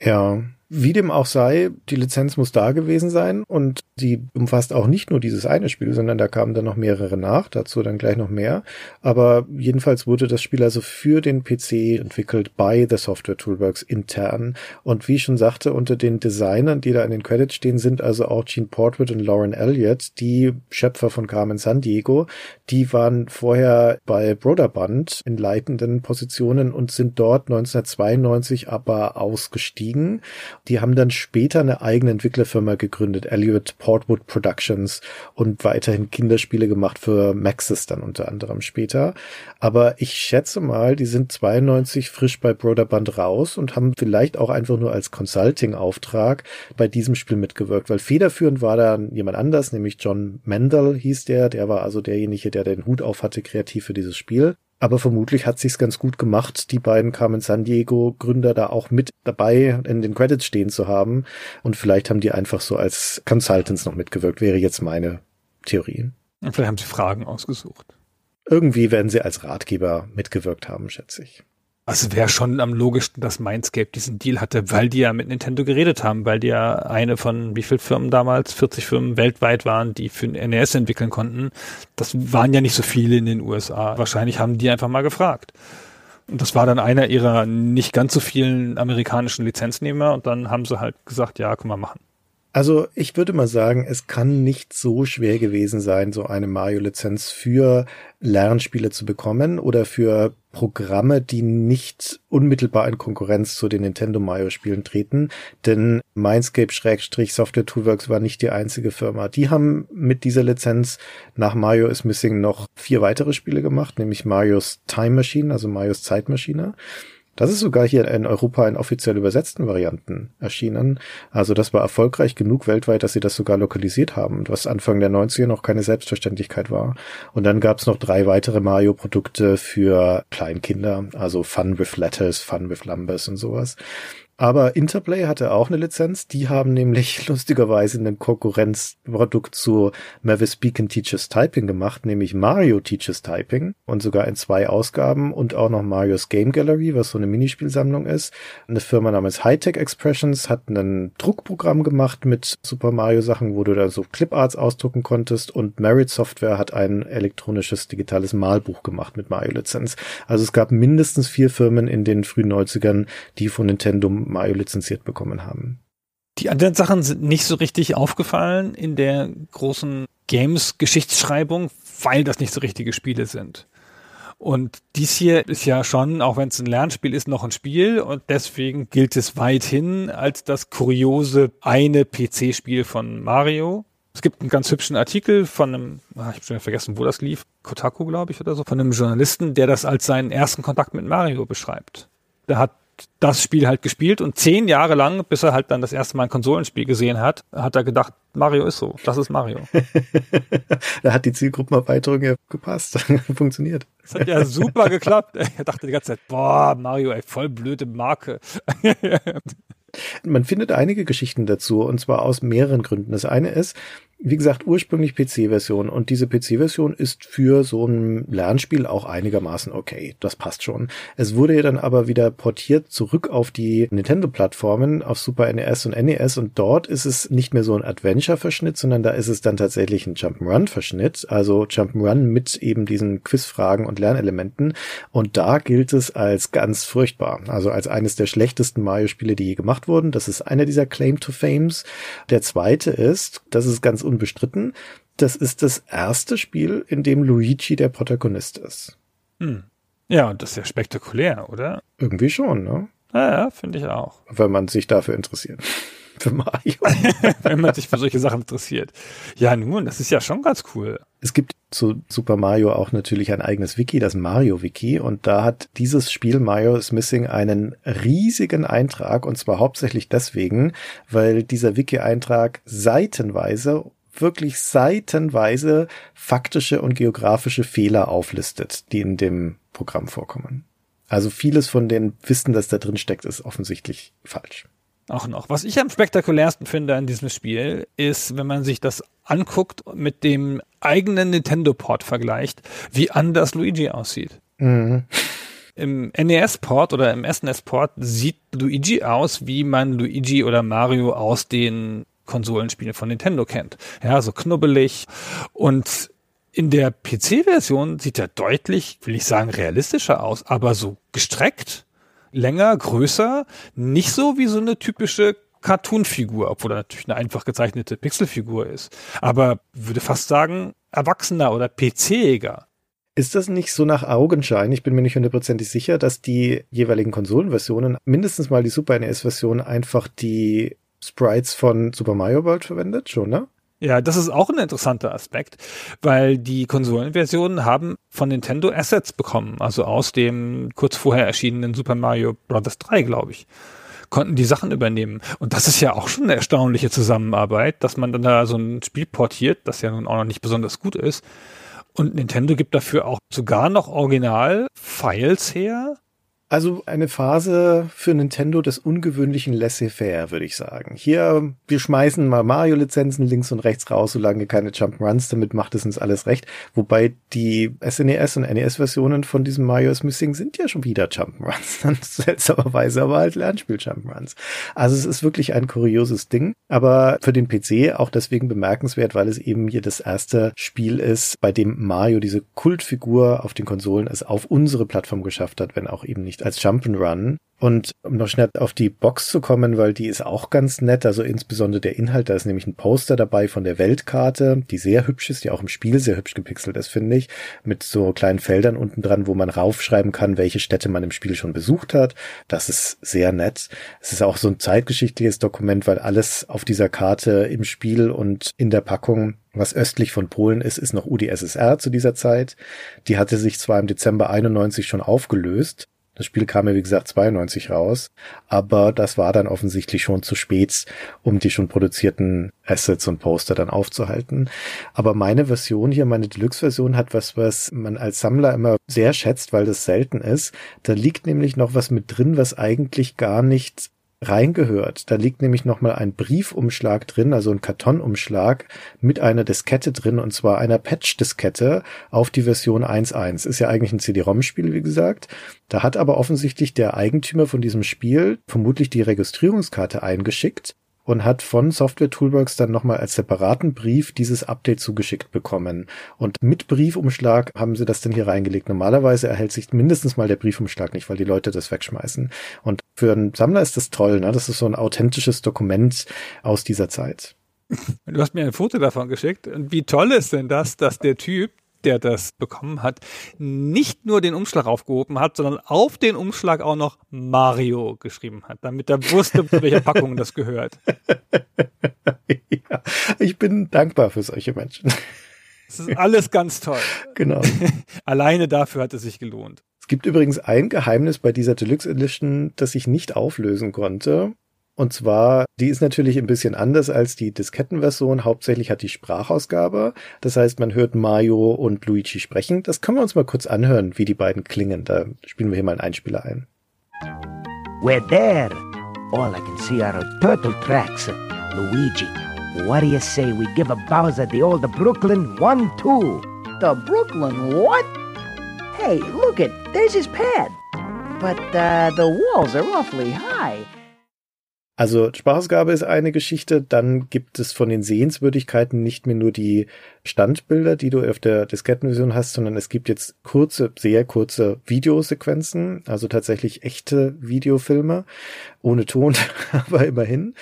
Ja, Wie dem auch sei, die Lizenz muss da gewesen sein und sie umfasst auch nicht nur dieses eine Spiel, sondern da kamen dann noch mehrere nach, dazu dann gleich noch mehr. Aber jedenfalls wurde das Spiel also für den PC entwickelt bei The Software Toolworks intern. Und wie ich schon sagte, unter den Designern, die da in den Credits stehen, sind also auch Gene Portwood und Lauren Elliott, die Schöpfer von Carmen San Diego. Die waren vorher bei Broderband in leitenden Positionen und sind dort 1992 aber ausgestiegen die haben dann später eine eigene Entwicklerfirma gegründet, Elliot Portwood Productions, und weiterhin Kinderspiele gemacht für Maxis dann unter anderem später. Aber ich schätze mal, die sind 92 frisch bei Broderband raus und haben vielleicht auch einfach nur als Consulting-Auftrag bei diesem Spiel mitgewirkt, weil federführend war da jemand anders, nämlich John Mendel hieß der, der war also derjenige, der den Hut auf hatte, kreativ für dieses Spiel. Aber vermutlich hat sich's ganz gut gemacht, die beiden Carmen San Diego Gründer da auch mit dabei in den Credits stehen zu haben. Und vielleicht haben die einfach so als Consultants noch mitgewirkt, wäre jetzt meine Theorie. Und vielleicht haben sie Fragen ausgesucht. Irgendwie werden sie als Ratgeber mitgewirkt haben, schätze ich. Also wäre schon am logischsten, dass Mindscape diesen Deal hatte, weil die ja mit Nintendo geredet haben, weil die ja eine von wie viel Firmen damals, 40 Firmen weltweit waren, die für ein NES entwickeln konnten. Das waren ja nicht so viele in den USA. Wahrscheinlich haben die einfach mal gefragt. Und das war dann einer ihrer nicht ganz so vielen amerikanischen Lizenznehmer und dann haben sie halt gesagt, ja, können wir machen. Also ich würde mal sagen, es kann nicht so schwer gewesen sein, so eine Mario-Lizenz für Lernspiele zu bekommen oder für Programme, die nicht unmittelbar in Konkurrenz zu den Nintendo Mario-Spielen treten. Denn Mindscape-Software Toolworks war nicht die einzige Firma. Die haben mit dieser Lizenz nach Mario is Missing noch vier weitere Spiele gemacht, nämlich Marios Time Machine, also Marios Zeitmaschine. Das ist sogar hier in Europa in offiziell übersetzten Varianten erschienen. Also das war erfolgreich genug weltweit, dass sie das sogar lokalisiert haben, was Anfang der 90er noch keine Selbstverständlichkeit war. Und dann gab es noch drei weitere Mario-Produkte für Kleinkinder, also Fun with Letters, Fun with Numbers und sowas. Aber Interplay hatte auch eine Lizenz. Die haben nämlich lustigerweise ein Konkurrenzprodukt zu Mavis Beacon Teaches Typing gemacht, nämlich Mario Teaches Typing und sogar in zwei Ausgaben und auch noch Marios Game Gallery, was so eine Minispielsammlung ist. Eine Firma namens Hightech Expressions hat ein Druckprogramm gemacht mit Super Mario Sachen, wo du da so Cliparts ausdrucken konntest und Merit Software hat ein elektronisches digitales Malbuch gemacht mit Mario Lizenz. Also es gab mindestens vier Firmen in den frühen 90ern, die von Nintendo Mario lizenziert bekommen haben. Die anderen Sachen sind nicht so richtig aufgefallen in der großen Games-Geschichtsschreibung, weil das nicht so richtige Spiele sind. Und dies hier ist ja schon, auch wenn es ein Lernspiel ist, noch ein Spiel und deswegen gilt es weithin als das kuriose eine PC-Spiel von Mario. Es gibt einen ganz hübschen Artikel von einem, ach, ich habe schon vergessen, wo das lief, Kotaku, glaube ich, oder so, von einem Journalisten, der das als seinen ersten Kontakt mit Mario beschreibt. Der hat das Spiel halt gespielt und zehn Jahre lang, bis er halt dann das erste Mal ein Konsolenspiel gesehen hat, hat er gedacht, Mario ist so, das ist Mario. da hat die Zielgruppenerweiterung ja gepasst, funktioniert. Das hat ja super geklappt. Er dachte die ganze Zeit, boah, Mario, ey, voll blöde Marke. Man findet einige Geschichten dazu und zwar aus mehreren Gründen. Das eine ist, wie gesagt, ursprünglich PC-Version und diese PC-Version ist für so ein Lernspiel auch einigermaßen okay. Das passt schon. Es wurde ja dann aber wieder portiert zurück auf die Nintendo-Plattformen, auf Super NES und NES und dort ist es nicht mehr so ein Adventure-Verschnitt, sondern da ist es dann tatsächlich ein Jump'n'Run-Verschnitt, also Jump'n'Run mit eben diesen Quizfragen und Lernelementen und da gilt es als ganz furchtbar, also als eines der schlechtesten Mario-Spiele, die je gemacht wurden. Das ist einer dieser Claim to Fames. Der zweite ist, das ist ganz unbestritten. Das ist das erste Spiel, in dem Luigi der Protagonist ist. Hm. Ja, das ist ja spektakulär, oder? Irgendwie schon, ne? Ja, ja finde ich auch. Wenn man sich dafür interessiert. für Mario. Wenn man sich für solche Sachen interessiert. Ja, nun, das ist ja schon ganz cool. Es gibt zu Super Mario auch natürlich ein eigenes Wiki, das Mario Wiki. Und da hat dieses Spiel Mario is Missing einen riesigen Eintrag. Und zwar hauptsächlich deswegen, weil dieser Wiki-Eintrag seitenweise wirklich seitenweise faktische und geografische Fehler auflistet, die in dem Programm vorkommen. Also vieles von den Wissen, das da drin steckt, ist offensichtlich falsch auch noch. Was ich am spektakulärsten finde an diesem Spiel, ist, wenn man sich das anguckt mit dem eigenen Nintendo-Port vergleicht, wie anders Luigi aussieht. Mhm. Im NES-Port oder im SNES-Port sieht Luigi aus, wie man Luigi oder Mario aus den Konsolenspielen von Nintendo kennt. Ja, so knubbelig. Und in der PC-Version sieht er deutlich, will ich sagen, realistischer aus, aber so gestreckt, länger, größer, nicht so wie so eine typische Cartoon-Figur, obwohl er natürlich eine einfach gezeichnete Pixelfigur ist. Aber würde fast sagen, erwachsener oder PC-iger. Ist das nicht so nach Augenschein? Ich bin mir nicht hundertprozentig sicher, dass die jeweiligen Konsolenversionen, mindestens mal die Super NES-Version, einfach die Sprites von Super Mario World verwendet, schon, ne? Ja, das ist auch ein interessanter Aspekt, weil die Konsolenversionen haben von Nintendo Assets bekommen, also aus dem kurz vorher erschienenen Super Mario Bros. 3, glaube ich konnten die Sachen übernehmen. Und das ist ja auch schon eine erstaunliche Zusammenarbeit, dass man dann da so ein Spiel portiert, das ja nun auch noch nicht besonders gut ist. Und Nintendo gibt dafür auch sogar noch Original-Files her, also eine Phase für Nintendo des ungewöhnlichen Laissez-faire, würde ich sagen. Hier, wir schmeißen mal Mario-Lizenzen links und rechts raus, solange keine Jump'n'Runs, damit macht es uns alles recht. Wobei die SNES e und NES-Versionen von diesem Mario is Missing sind ja schon wieder Jump'n'Runs. Dann seltsamerweise aber halt Lernspiel-Jump'n'Runs. Also es ist wirklich ein kurioses Ding. Aber für den PC auch deswegen bemerkenswert, weil es eben hier das erste Spiel ist, bei dem Mario diese Kultfigur auf den Konsolen es auf unsere Plattform geschafft hat, wenn auch eben nicht als Jump'n'Run. Und um noch schnell auf die Box zu kommen, weil die ist auch ganz nett, also insbesondere der Inhalt, da ist nämlich ein Poster dabei von der Weltkarte, die sehr hübsch ist, die auch im Spiel sehr hübsch gepixelt ist, finde ich, mit so kleinen Feldern unten dran, wo man raufschreiben kann, welche Städte man im Spiel schon besucht hat. Das ist sehr nett. Es ist auch so ein zeitgeschichtliches Dokument, weil alles auf dieser Karte im Spiel und in der Packung was östlich von Polen ist, ist noch UdSSR zu dieser Zeit. Die hatte sich zwar im Dezember 91 schon aufgelöst, das Spiel kam ja, wie gesagt, 92 raus, aber das war dann offensichtlich schon zu spät, um die schon produzierten Assets und Poster dann aufzuhalten. Aber meine Version hier, meine Deluxe-Version hat was, was man als Sammler immer sehr schätzt, weil das selten ist. Da liegt nämlich noch was mit drin, was eigentlich gar nicht reingehört. Da liegt nämlich nochmal ein Briefumschlag drin, also ein Kartonumschlag mit einer Diskette drin und zwar einer Patch-Diskette auf die Version 1.1. Ist ja eigentlich ein CD-ROM-Spiel, wie gesagt. Da hat aber offensichtlich der Eigentümer von diesem Spiel vermutlich die Registrierungskarte eingeschickt und hat von Software Toolworks dann nochmal als separaten Brief dieses Update zugeschickt bekommen. Und mit Briefumschlag haben sie das dann hier reingelegt. Normalerweise erhält sich mindestens mal der Briefumschlag nicht, weil die Leute das wegschmeißen. Und für einen Sammler ist das toll, ne? Das ist so ein authentisches Dokument aus dieser Zeit. Du hast mir ein Foto davon geschickt. Und wie toll ist denn das, dass der Typ, der das bekommen hat, nicht nur den Umschlag aufgehoben hat, sondern auf den Umschlag auch noch Mario geschrieben hat, damit er wusste, zu welcher Packung das gehört. ja, ich bin dankbar für solche Menschen. Das ist alles ganz toll. Genau. Alleine dafür hat es sich gelohnt. Es gibt übrigens ein Geheimnis bei dieser Deluxe Edition, das ich nicht auflösen konnte. Und zwar, die ist natürlich ein bisschen anders als die Diskettenversion. Hauptsächlich hat die Sprachausgabe. Das heißt, man hört Mario und Luigi sprechen. Das können wir uns mal kurz anhören, wie die beiden klingen. Da spielen wir hier mal einen Einspieler ein. We're there. All I can see are turtle tracks. Luigi, what do you say we give a Bowser the old Brooklyn 1-2? The Brooklyn what? Hey, look it, there's his pad. But uh, the walls are awfully high. Also Sprachausgabe ist eine Geschichte, dann gibt es von den Sehenswürdigkeiten nicht mehr nur die Standbilder, die du auf der Diskettenversion hast, sondern es gibt jetzt kurze, sehr kurze Videosequenzen, also tatsächlich echte Videofilme, ohne Ton, aber immerhin.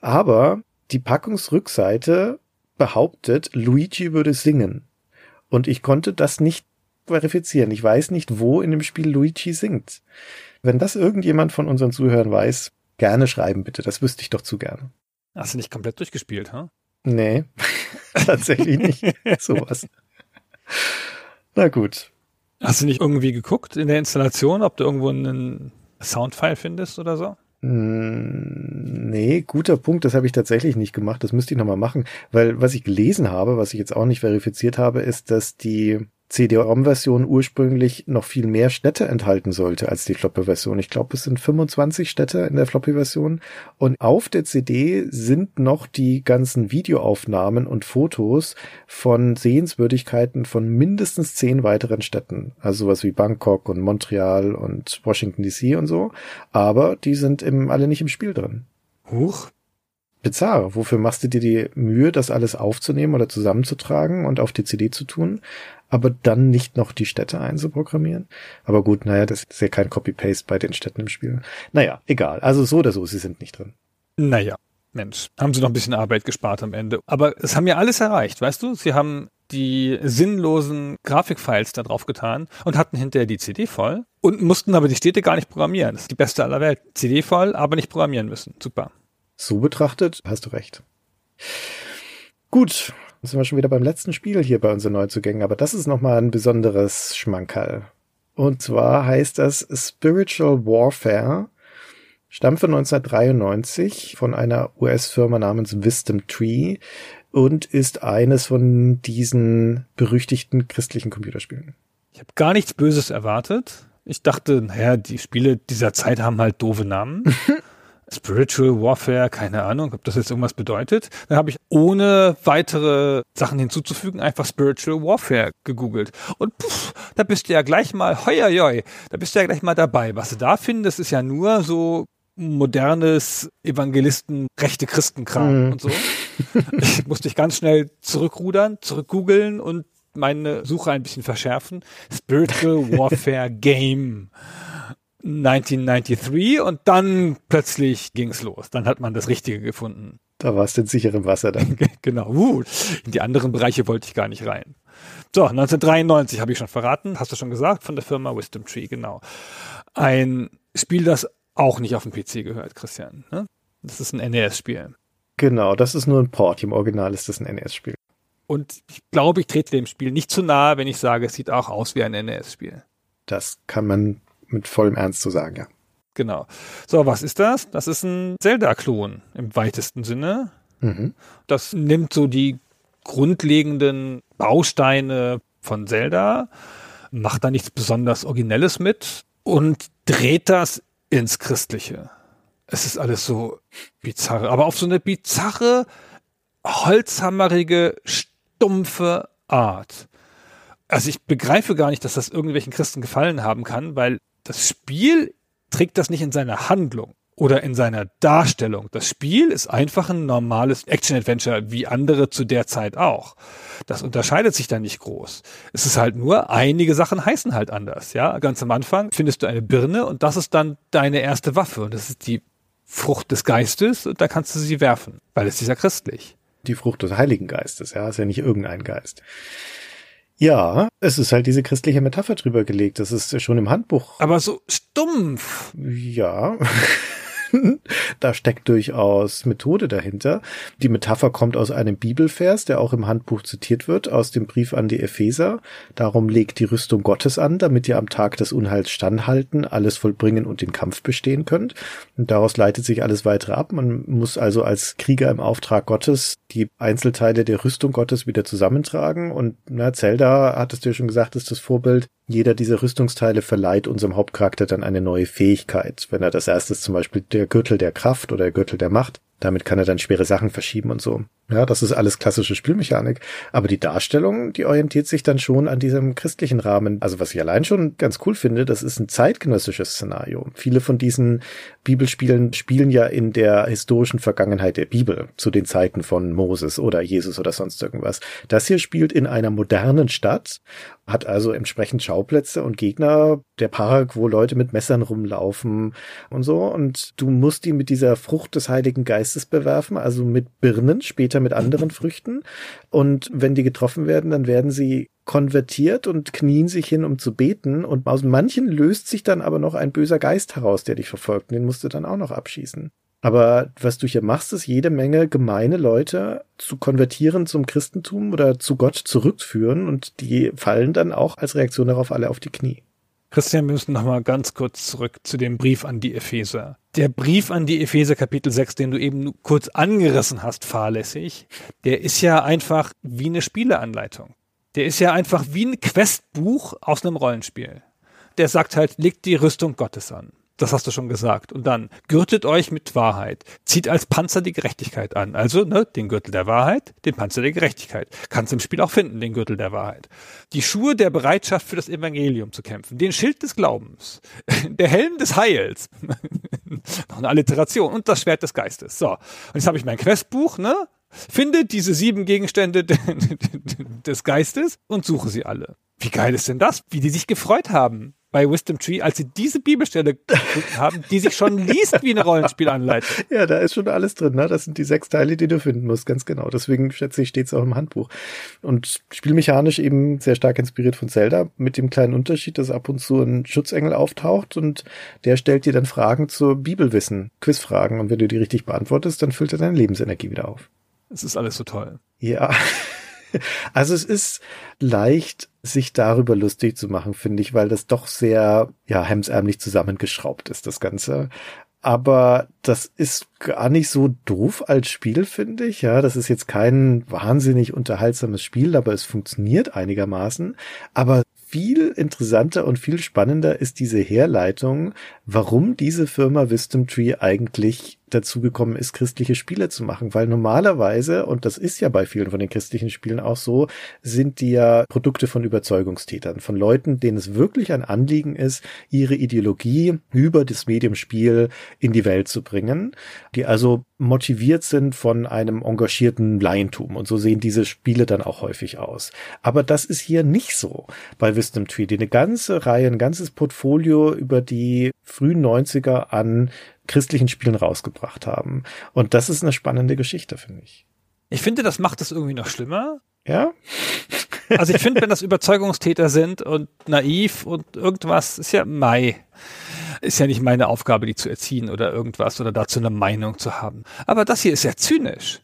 Aber die Packungsrückseite behauptet, Luigi würde singen. Und ich konnte das nicht verifizieren. Ich weiß nicht, wo in dem Spiel Luigi singt. Wenn das irgendjemand von unseren Zuhörern weiß, Gerne schreiben, bitte. Das wüsste ich doch zu gerne. Hast du nicht komplett durchgespielt, ha? Huh? Nee, tatsächlich nicht. Sowas. Na gut. Hast du nicht irgendwie geguckt in der Installation, ob du irgendwo einen Soundfile findest oder so? Hm, nee, guter Punkt. Das habe ich tatsächlich nicht gemacht. Das müsste ich nochmal machen, weil was ich gelesen habe, was ich jetzt auch nicht verifiziert habe, ist, dass die CD-ROM-Version ursprünglich noch viel mehr Städte enthalten sollte als die Floppy-Version. Ich glaube, es sind 25 Städte in der Floppy-Version. Und auf der CD sind noch die ganzen Videoaufnahmen und Fotos von Sehenswürdigkeiten von mindestens zehn weiteren Städten. Also sowas wie Bangkok und Montreal und Washington DC und so. Aber die sind im, alle nicht im Spiel drin. Huch. Bizarr. Wofür machst du dir die Mühe, das alles aufzunehmen oder zusammenzutragen und auf die CD zu tun, aber dann nicht noch die Städte einzuprogrammieren? Aber gut, naja, das ist ja kein Copy-Paste bei den Städten im Spiel. Naja, egal. Also so oder so, sie sind nicht drin. Naja, Mensch, haben sie noch ein bisschen Arbeit gespart am Ende. Aber es haben ja alles erreicht, weißt du? Sie haben die sinnlosen Grafikfiles da drauf getan und hatten hinterher die CD voll und mussten aber die Städte gar nicht programmieren. Das ist die beste aller Welt. CD voll, aber nicht programmieren müssen. Super. So betrachtet hast du recht. Gut, dann sind wir schon wieder beim letzten Spiel hier bei unseren Neuzugängen, aber das ist nochmal ein besonderes Schmankerl. Und zwar heißt das Spiritual Warfare, stammt von 1993 von einer US-Firma namens Wisdom Tree und ist eines von diesen berüchtigten christlichen Computerspielen. Ich habe gar nichts Böses erwartet. Ich dachte, naja, die Spiele dieser Zeit haben halt doofe Namen. Spiritual Warfare, keine Ahnung, ob das jetzt irgendwas bedeutet. Dann habe ich ohne weitere Sachen hinzuzufügen einfach Spiritual Warfare gegoogelt. Und puff, da bist du ja gleich mal, hoi, da bist du ja gleich mal dabei. Was du da findest, ist ja nur so modernes Evangelisten, rechte Christenkram Mhm. und so. Ich musste ich ganz schnell zurückrudern, zurückgoogeln und meine Suche ein bisschen verschärfen. Spiritual Warfare Game 1993 und dann plötzlich ging's los. Dann hat man das Richtige gefunden. Da warst du in sicherem Wasser dann. genau. Uh, in die anderen Bereiche wollte ich gar nicht rein. So, 1993 habe ich schon verraten, hast du schon gesagt, von der Firma Wisdom Tree, genau. Ein Spiel, das auch nicht auf dem PC gehört, Christian. Ne? Das ist ein NES-Spiel. Genau, das ist nur ein Port. Im Original ist das ein NES-Spiel. Und ich glaube, ich trete dem Spiel nicht zu nahe, wenn ich sage, es sieht auch aus wie ein NES-Spiel. Das kann man mit vollem Ernst so sagen, ja. Genau. So, was ist das? Das ist ein Zelda-Klon im weitesten Sinne. Mhm. Das nimmt so die grundlegenden Bausteine von Zelda, macht da nichts besonders Originelles mit und dreht das ins Christliche. Es ist alles so bizarre, aber auf so eine bizarre, holzhammerige, stumpfe Art. Also ich begreife gar nicht, dass das irgendwelchen Christen gefallen haben kann, weil das Spiel trägt das nicht in seiner Handlung oder in seiner Darstellung. Das Spiel ist einfach ein normales Action-Adventure, wie andere zu der Zeit auch. Das unterscheidet sich da nicht groß. Es ist halt nur, einige Sachen heißen halt anders. Ja, ganz am Anfang findest du eine Birne und das ist dann deine erste Waffe und das ist die Frucht des Geistes und da kannst du sie werfen, weil es ist ja christlich. Die Frucht des Heiligen Geistes, ja, ist ja nicht irgendein Geist. Ja, es ist halt diese christliche Metapher drüber gelegt. Das ist schon im Handbuch. Aber so stumpf. Ja. da steckt durchaus Methode dahinter. Die Metapher kommt aus einem Bibelvers, der auch im Handbuch zitiert wird, aus dem Brief an die Epheser. Darum legt die Rüstung Gottes an, damit ihr am Tag des Unheils standhalten, alles vollbringen und den Kampf bestehen könnt. Und daraus leitet sich alles weitere ab. Man muss also als Krieger im Auftrag Gottes die Einzelteile der Rüstung Gottes wieder zusammentragen. Und na, Zelda, hattest du ja schon gesagt, ist das Vorbild. Jeder dieser Rüstungsteile verleiht unserem Hauptcharakter dann eine neue Fähigkeit. Wenn er das erste ist zum Beispiel der Gürtel der Kraft oder der Gürtel der Macht, damit kann er dann schwere Sachen verschieben und so. Ja, das ist alles klassische Spielmechanik. Aber die Darstellung, die orientiert sich dann schon an diesem christlichen Rahmen. Also was ich allein schon ganz cool finde, das ist ein zeitgenössisches Szenario. Viele von diesen Bibelspielen spielen ja in der historischen Vergangenheit der Bibel, zu den Zeiten von Moses oder Jesus oder sonst irgendwas. Das hier spielt in einer modernen Stadt, hat also entsprechend Schauplätze und Gegner, der Park, wo Leute mit Messern rumlaufen und so. Und du musst die mit dieser Frucht des Heiligen Geistes bewerfen, also mit Birnen, später mit anderen Früchten. Und wenn die getroffen werden, dann werden sie konvertiert und knien sich hin, um zu beten. Und aus manchen löst sich dann aber noch ein böser Geist heraus, der dich verfolgt. Den musst du dann auch noch abschießen. Aber was du hier machst, ist jede Menge gemeine Leute zu konvertieren zum Christentum oder zu Gott zurückführen und die fallen dann auch als Reaktion darauf alle auf die Knie. Christian, wir müssen noch mal ganz kurz zurück zu dem Brief an die Epheser. Der Brief an die Epheser Kapitel 6, den du eben kurz angerissen hast, fahrlässig, der ist ja einfach wie eine Spieleanleitung. Der ist ja einfach wie ein Questbuch aus einem Rollenspiel. Der sagt halt, legt die Rüstung Gottes an. Das hast du schon gesagt. Und dann gürtet euch mit Wahrheit. Zieht als Panzer die Gerechtigkeit an. Also ne, den Gürtel der Wahrheit, den Panzer der Gerechtigkeit. Kannst im Spiel auch finden, den Gürtel der Wahrheit. Die Schuhe der Bereitschaft für das Evangelium zu kämpfen. Den Schild des Glaubens. Der Helm des Heils. Noch eine Alliteration. Und das Schwert des Geistes. So. Und jetzt habe ich mein Questbuch, ne? Finde diese sieben Gegenstände des Geistes und suche sie alle. Wie geil ist denn das? Wie die sich gefreut haben bei Wisdom Tree, als sie diese Bibelstelle haben, die sich schon liest wie eine Rollenspielanleitung. Ja, da ist schon alles drin, ne? Das sind die sechs Teile, die du finden musst, ganz genau. Deswegen schätze ich, steht es auch im Handbuch. Und spielmechanisch eben sehr stark inspiriert von Zelda, mit dem kleinen Unterschied, dass ab und zu ein Schutzengel auftaucht und der stellt dir dann Fragen zur Bibelwissen, Quizfragen. Und wenn du die richtig beantwortest, dann füllt er deine Lebensenergie wieder auf. Es ist alles so toll. Ja. Also es ist leicht, sich darüber lustig zu machen, finde ich, weil das doch sehr, ja, hemsärmlich zusammengeschraubt ist, das Ganze. Aber das ist gar nicht so doof als Spiel, finde ich. Ja, das ist jetzt kein wahnsinnig unterhaltsames Spiel, aber es funktioniert einigermaßen. Aber viel interessanter und viel spannender ist diese Herleitung, warum diese Firma Wisdom Tree eigentlich dazu gekommen ist, christliche Spiele zu machen. Weil normalerweise, und das ist ja bei vielen von den christlichen Spielen auch so, sind die ja Produkte von Überzeugungstätern, von Leuten, denen es wirklich ein Anliegen ist, ihre Ideologie über das Mediumspiel in die Welt zu bringen, die also motiviert sind von einem engagierten Laientum. Und so sehen diese Spiele dann auch häufig aus. Aber das ist hier nicht so bei Wisdom Tree, die eine ganze Reihe, ein ganzes Portfolio über die frühen 90er an christlichen Spielen rausgebracht haben. Und das ist eine spannende Geschichte, finde ich. Ich finde, das macht es irgendwie noch schlimmer. Ja? also ich finde, wenn das Überzeugungstäter sind und naiv und irgendwas, ist ja Mai. Ist ja nicht meine Aufgabe, die zu erziehen oder irgendwas oder dazu eine Meinung zu haben. Aber das hier ist ja zynisch.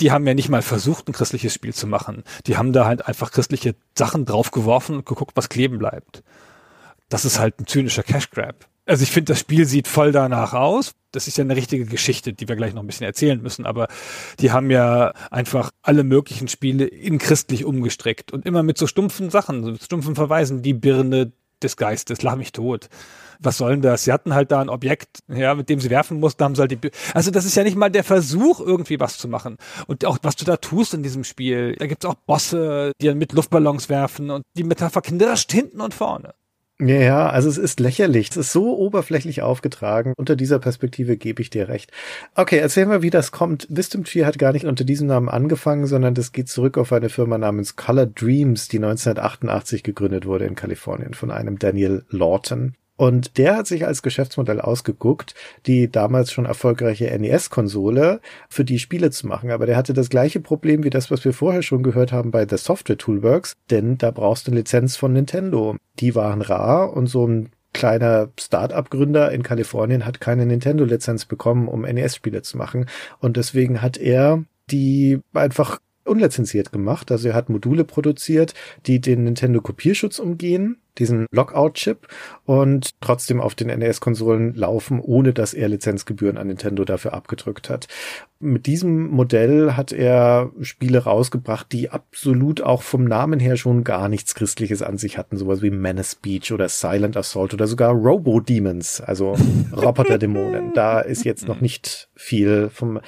Die haben ja nicht mal versucht, ein christliches Spiel zu machen. Die haben da halt einfach christliche Sachen draufgeworfen und geguckt, was kleben bleibt. Das ist halt ein zynischer Cash Grab. Also ich finde, das Spiel sieht voll danach aus. Das ist ja eine richtige Geschichte, die wir gleich noch ein bisschen erzählen müssen. Aber die haben ja einfach alle möglichen Spiele in christlich umgestrickt und immer mit so stumpfen Sachen, so stumpfen Verweisen. Die Birne des Geistes, lach mich tot. Was soll denn das? Sie hatten halt da ein Objekt, ja, mit dem sie werfen mussten, haben sie halt die. Bir also das ist ja nicht mal der Versuch, irgendwie was zu machen. Und auch was du da tust in diesem Spiel. Da gibt's auch Bosse, die dann mit Luftballons werfen und die Metapher knirscht hinten und vorne. Ja, also es ist lächerlich. Es ist so oberflächlich aufgetragen. Unter dieser Perspektive gebe ich dir recht. Okay, erzähl mal, wie das kommt. Wisdom Tree hat gar nicht unter diesem Namen angefangen, sondern das geht zurück auf eine Firma namens Color Dreams, die 1988 gegründet wurde in Kalifornien von einem Daniel Lawton. Und der hat sich als Geschäftsmodell ausgeguckt, die damals schon erfolgreiche NES-Konsole für die Spiele zu machen. Aber der hatte das gleiche Problem wie das, was wir vorher schon gehört haben bei The Software Toolworks, denn da brauchst du eine Lizenz von Nintendo. Die waren rar und so ein kleiner Start-up-Gründer in Kalifornien hat keine Nintendo-Lizenz bekommen, um NES-Spiele zu machen. Und deswegen hat er die einfach unlizenziert gemacht. Also er hat Module produziert, die den Nintendo Kopierschutz umgehen diesen Lockout-Chip und trotzdem auf den NES-Konsolen laufen, ohne dass er Lizenzgebühren an Nintendo dafür abgedrückt hat. Mit diesem Modell hat er Spiele rausgebracht, die absolut auch vom Namen her schon gar nichts Christliches an sich hatten, sowas wie Menace Beach oder Silent Assault oder sogar Robo-Demons, also Roboter-Dämonen. Da ist jetzt noch nicht viel vom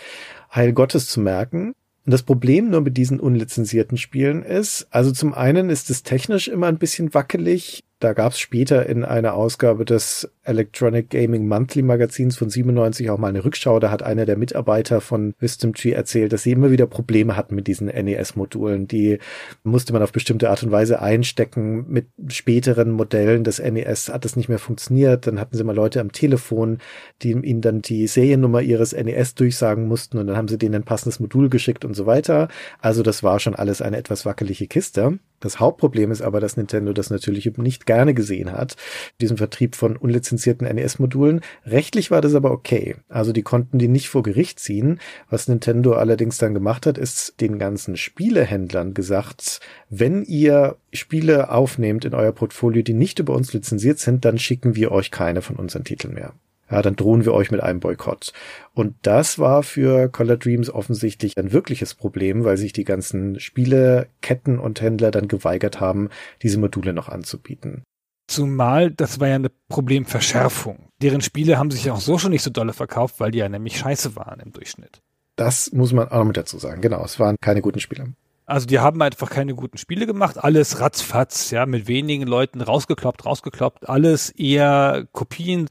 Heil Gottes zu merken. Und das Problem nur mit diesen unlizenzierten Spielen ist, also zum einen ist es technisch immer ein bisschen wackelig. Da gab es später in einer Ausgabe des Electronic Gaming Monthly Magazins von 97 auch mal eine Rückschau. Da hat einer der Mitarbeiter von Wisdom erzählt, dass sie immer wieder Probleme hatten mit diesen NES-Modulen. Die musste man auf bestimmte Art und Weise einstecken. Mit späteren Modellen des NES hat das nicht mehr funktioniert. Dann hatten sie mal Leute am Telefon, die ihnen dann die Seriennummer ihres NES durchsagen mussten und dann haben sie denen ein passendes Modul geschickt und so weiter. Also das war schon alles eine etwas wackelige Kiste. Das Hauptproblem ist aber, dass Nintendo das natürlich nicht gerne gesehen hat, diesen Vertrieb von unlizenzierten NES-Modulen. Rechtlich war das aber okay. Also die konnten die nicht vor Gericht ziehen. Was Nintendo allerdings dann gemacht hat, ist den ganzen Spielehändlern gesagt, wenn ihr Spiele aufnehmt in euer Portfolio, die nicht über uns lizenziert sind, dann schicken wir euch keine von unseren Titeln mehr. Ja, dann drohen wir euch mit einem Boykott. Und das war für Color Dreams offensichtlich ein wirkliches Problem, weil sich die ganzen Spieleketten und Händler dann geweigert haben, diese Module noch anzubieten. Zumal, das war ja eine Problemverschärfung. Deren Spiele haben sich ja auch so schon nicht so dolle verkauft, weil die ja nämlich scheiße waren im Durchschnitt. Das muss man auch noch mit dazu sagen. Genau, es waren keine guten Spiele. Also die haben einfach keine guten Spiele gemacht, alles ratzfatz, ja, mit wenigen Leuten rausgekloppt, rausgekloppt, alles eher Kopien.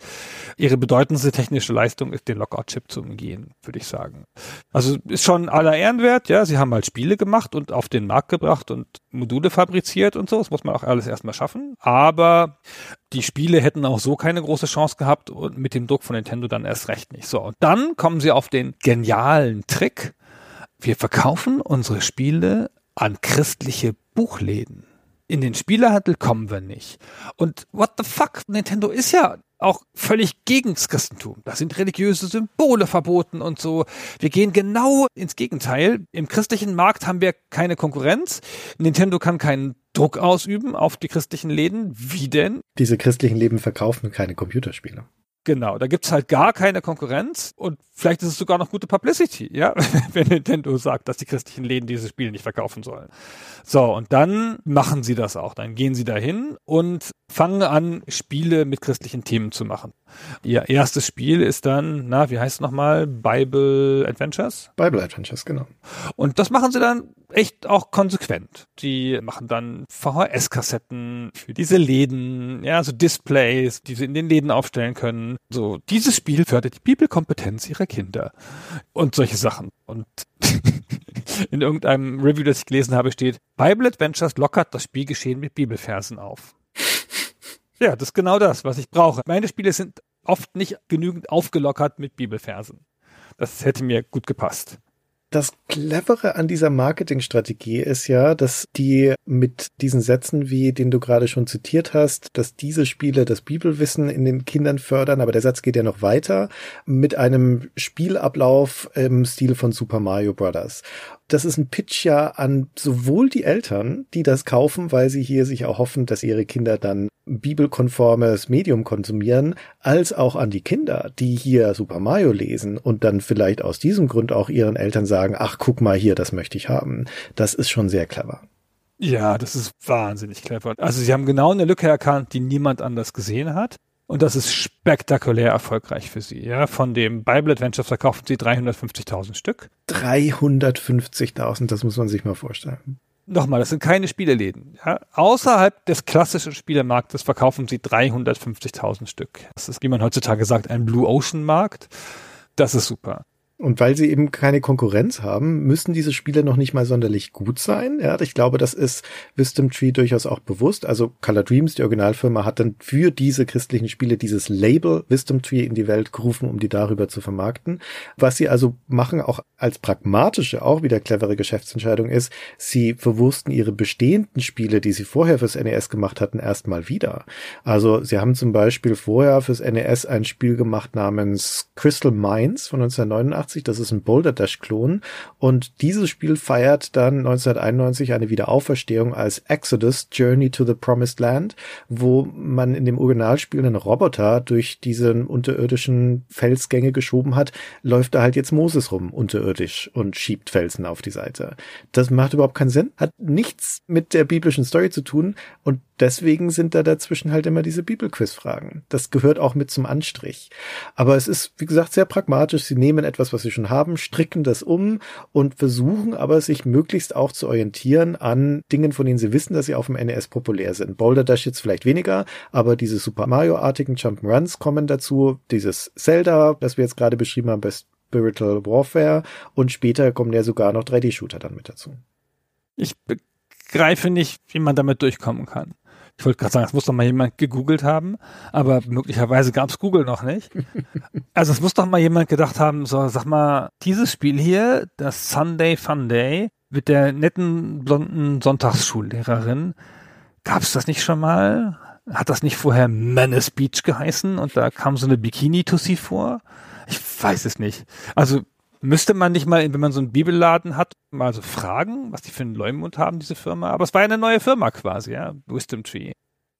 Ihre bedeutendste technische Leistung ist, den Lockout-Chip zu umgehen, würde ich sagen. Also ist schon aller Ehrenwert, ja, sie haben halt Spiele gemacht und auf den Markt gebracht und Module fabriziert und so, das muss man auch alles erstmal schaffen, aber die Spiele hätten auch so keine große Chance gehabt und mit dem Druck von Nintendo dann erst recht nicht. So, und dann kommen sie auf den genialen Trick, wir verkaufen unsere Spiele an christliche Buchläden. In den Spielehandel kommen wir nicht. Und what the fuck? Nintendo ist ja auch völlig gegen das Christentum. Da sind religiöse Symbole verboten und so. Wir gehen genau ins Gegenteil. Im christlichen Markt haben wir keine Konkurrenz. Nintendo kann keinen Druck ausüben auf die christlichen Läden. Wie denn? Diese christlichen Läden verkaufen keine Computerspiele. Genau, da gibt's halt gar keine Konkurrenz und vielleicht ist es sogar noch gute Publicity, ja, wenn Nintendo sagt, dass die christlichen Läden diese Spiele nicht verkaufen sollen. So, und dann machen sie das auch. Dann gehen sie dahin und fangen an, Spiele mit christlichen Themen zu machen. Ihr erstes Spiel ist dann, na, wie heißt es nochmal? Bible Adventures? Bible Adventures, genau. Und das machen sie dann echt auch konsequent. Die machen dann VHS-Kassetten für diese Läden, ja, so Displays, die sie in den Läden aufstellen können. So, dieses Spiel fördert die Bibelkompetenz ihrer Kinder. Und solche Sachen. Und in irgendeinem Review, das ich gelesen habe, steht, Bible Adventures lockert das Spielgeschehen mit Bibelfersen auf. Ja, das ist genau das, was ich brauche. Meine Spiele sind oft nicht genügend aufgelockert mit Bibelfersen. Das hätte mir gut gepasst. Das Clevere an dieser Marketingstrategie ist ja, dass die mit diesen Sätzen, wie den du gerade schon zitiert hast, dass diese Spiele das Bibelwissen in den Kindern fördern, aber der Satz geht ja noch weiter, mit einem Spielablauf im Stil von Super Mario Brothers das ist ein Pitch ja an sowohl die Eltern, die das kaufen, weil sie hier sich auch hoffen, dass ihre Kinder dann bibelkonformes Medium konsumieren, als auch an die Kinder, die hier Super Mario lesen und dann vielleicht aus diesem Grund auch ihren Eltern sagen, ach, guck mal hier, das möchte ich haben. Das ist schon sehr clever. Ja, das ist wahnsinnig clever. Also sie haben genau eine Lücke erkannt, die niemand anders gesehen hat. Und das ist spektakulär erfolgreich für sie. Ja, von dem Bible Adventure verkaufen sie 350.000 Stück. 350.000, das muss man sich mal vorstellen. Nochmal, das sind keine Spieleläden. Ja? Außerhalb des klassischen Spielemarktes verkaufen sie 350.000 Stück. Das ist, wie man heutzutage sagt, ein Blue Ocean Markt. Das ist super. Und weil sie eben keine Konkurrenz haben, müssen diese Spiele noch nicht mal sonderlich gut sein. Ja, ich glaube, das ist Wisdom Tree durchaus auch bewusst. Also Color Dreams, die Originalfirma, hat dann für diese christlichen Spiele dieses Label Wisdom Tree in die Welt gerufen, um die darüber zu vermarkten. Was sie also machen, auch als pragmatische, auch wieder clevere Geschäftsentscheidung ist, sie verwursten ihre bestehenden Spiele, die sie vorher fürs NES gemacht hatten, erstmal wieder. Also sie haben zum Beispiel vorher fürs NES ein Spiel gemacht namens Crystal Mines von 1989 1989. Das ist ein Boulder Dash Klon. Und dieses Spiel feiert dann 1991 eine Wiederauferstehung als Exodus Journey to the Promised Land, wo man in dem Originalspiel einen Roboter durch diese unterirdischen Felsgänge geschoben hat, läuft da halt jetzt Moses rum unterirdisch und schiebt Felsen auf die Seite. Das macht überhaupt keinen Sinn, hat nichts mit der biblischen Story zu tun und deswegen sind da dazwischen halt immer diese Bibelquiz-Fragen. Das gehört auch mit zum Anstrich. Aber es ist, wie gesagt, sehr pragmatisch. Sie nehmen etwas, was sie schon haben, stricken das um und versuchen aber sich möglichst auch zu orientieren an Dingen, von denen sie wissen, dass sie auf dem NES populär sind. Boulder Dash jetzt vielleicht weniger, aber diese Super Mario-artigen Jump'n'Runs kommen dazu. Dieses Zelda, das wir jetzt gerade beschrieben haben, bei Spiritual Warfare und später kommen ja sogar noch 3D-Shooter dann mit dazu. Ich begreife nicht, wie man damit durchkommen kann. Ich wollte gerade sagen, es muss doch mal jemand gegoogelt haben, aber möglicherweise gab es Google noch nicht. Also es muss doch mal jemand gedacht haben, so sag mal, dieses Spiel hier, das Sunday Fun Day mit der netten blonden Sonntagsschullehrerin, gab es das nicht schon mal? Hat das nicht vorher Menace Beach geheißen und da kam so eine Bikini-Tussi vor? Ich weiß es nicht. Also Müsste man nicht mal, wenn man so einen Bibelladen hat, mal so fragen, was die für einen Leumund haben, diese Firma? Aber es war ja eine neue Firma quasi, ja, Wisdom Tree.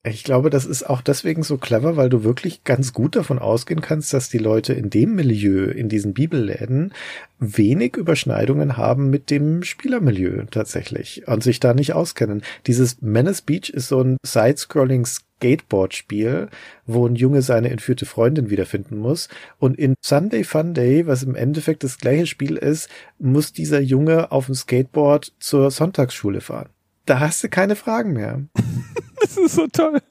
Ich glaube, das ist auch deswegen so clever, weil du wirklich ganz gut davon ausgehen kannst, dass die Leute in dem Milieu, in diesen Bibelläden, wenig Überschneidungen haben mit dem Spielermilieu tatsächlich und sich da nicht auskennen. Dieses Menace Beach ist so ein Side-Scrolling Skateboard-Spiel, wo ein Junge seine entführte Freundin wiederfinden muss. Und in Sunday Fun Day, was im Endeffekt das gleiche Spiel ist, muss dieser Junge auf dem Skateboard zur Sonntagsschule fahren. Da hast du keine Fragen mehr. Das ist so toll.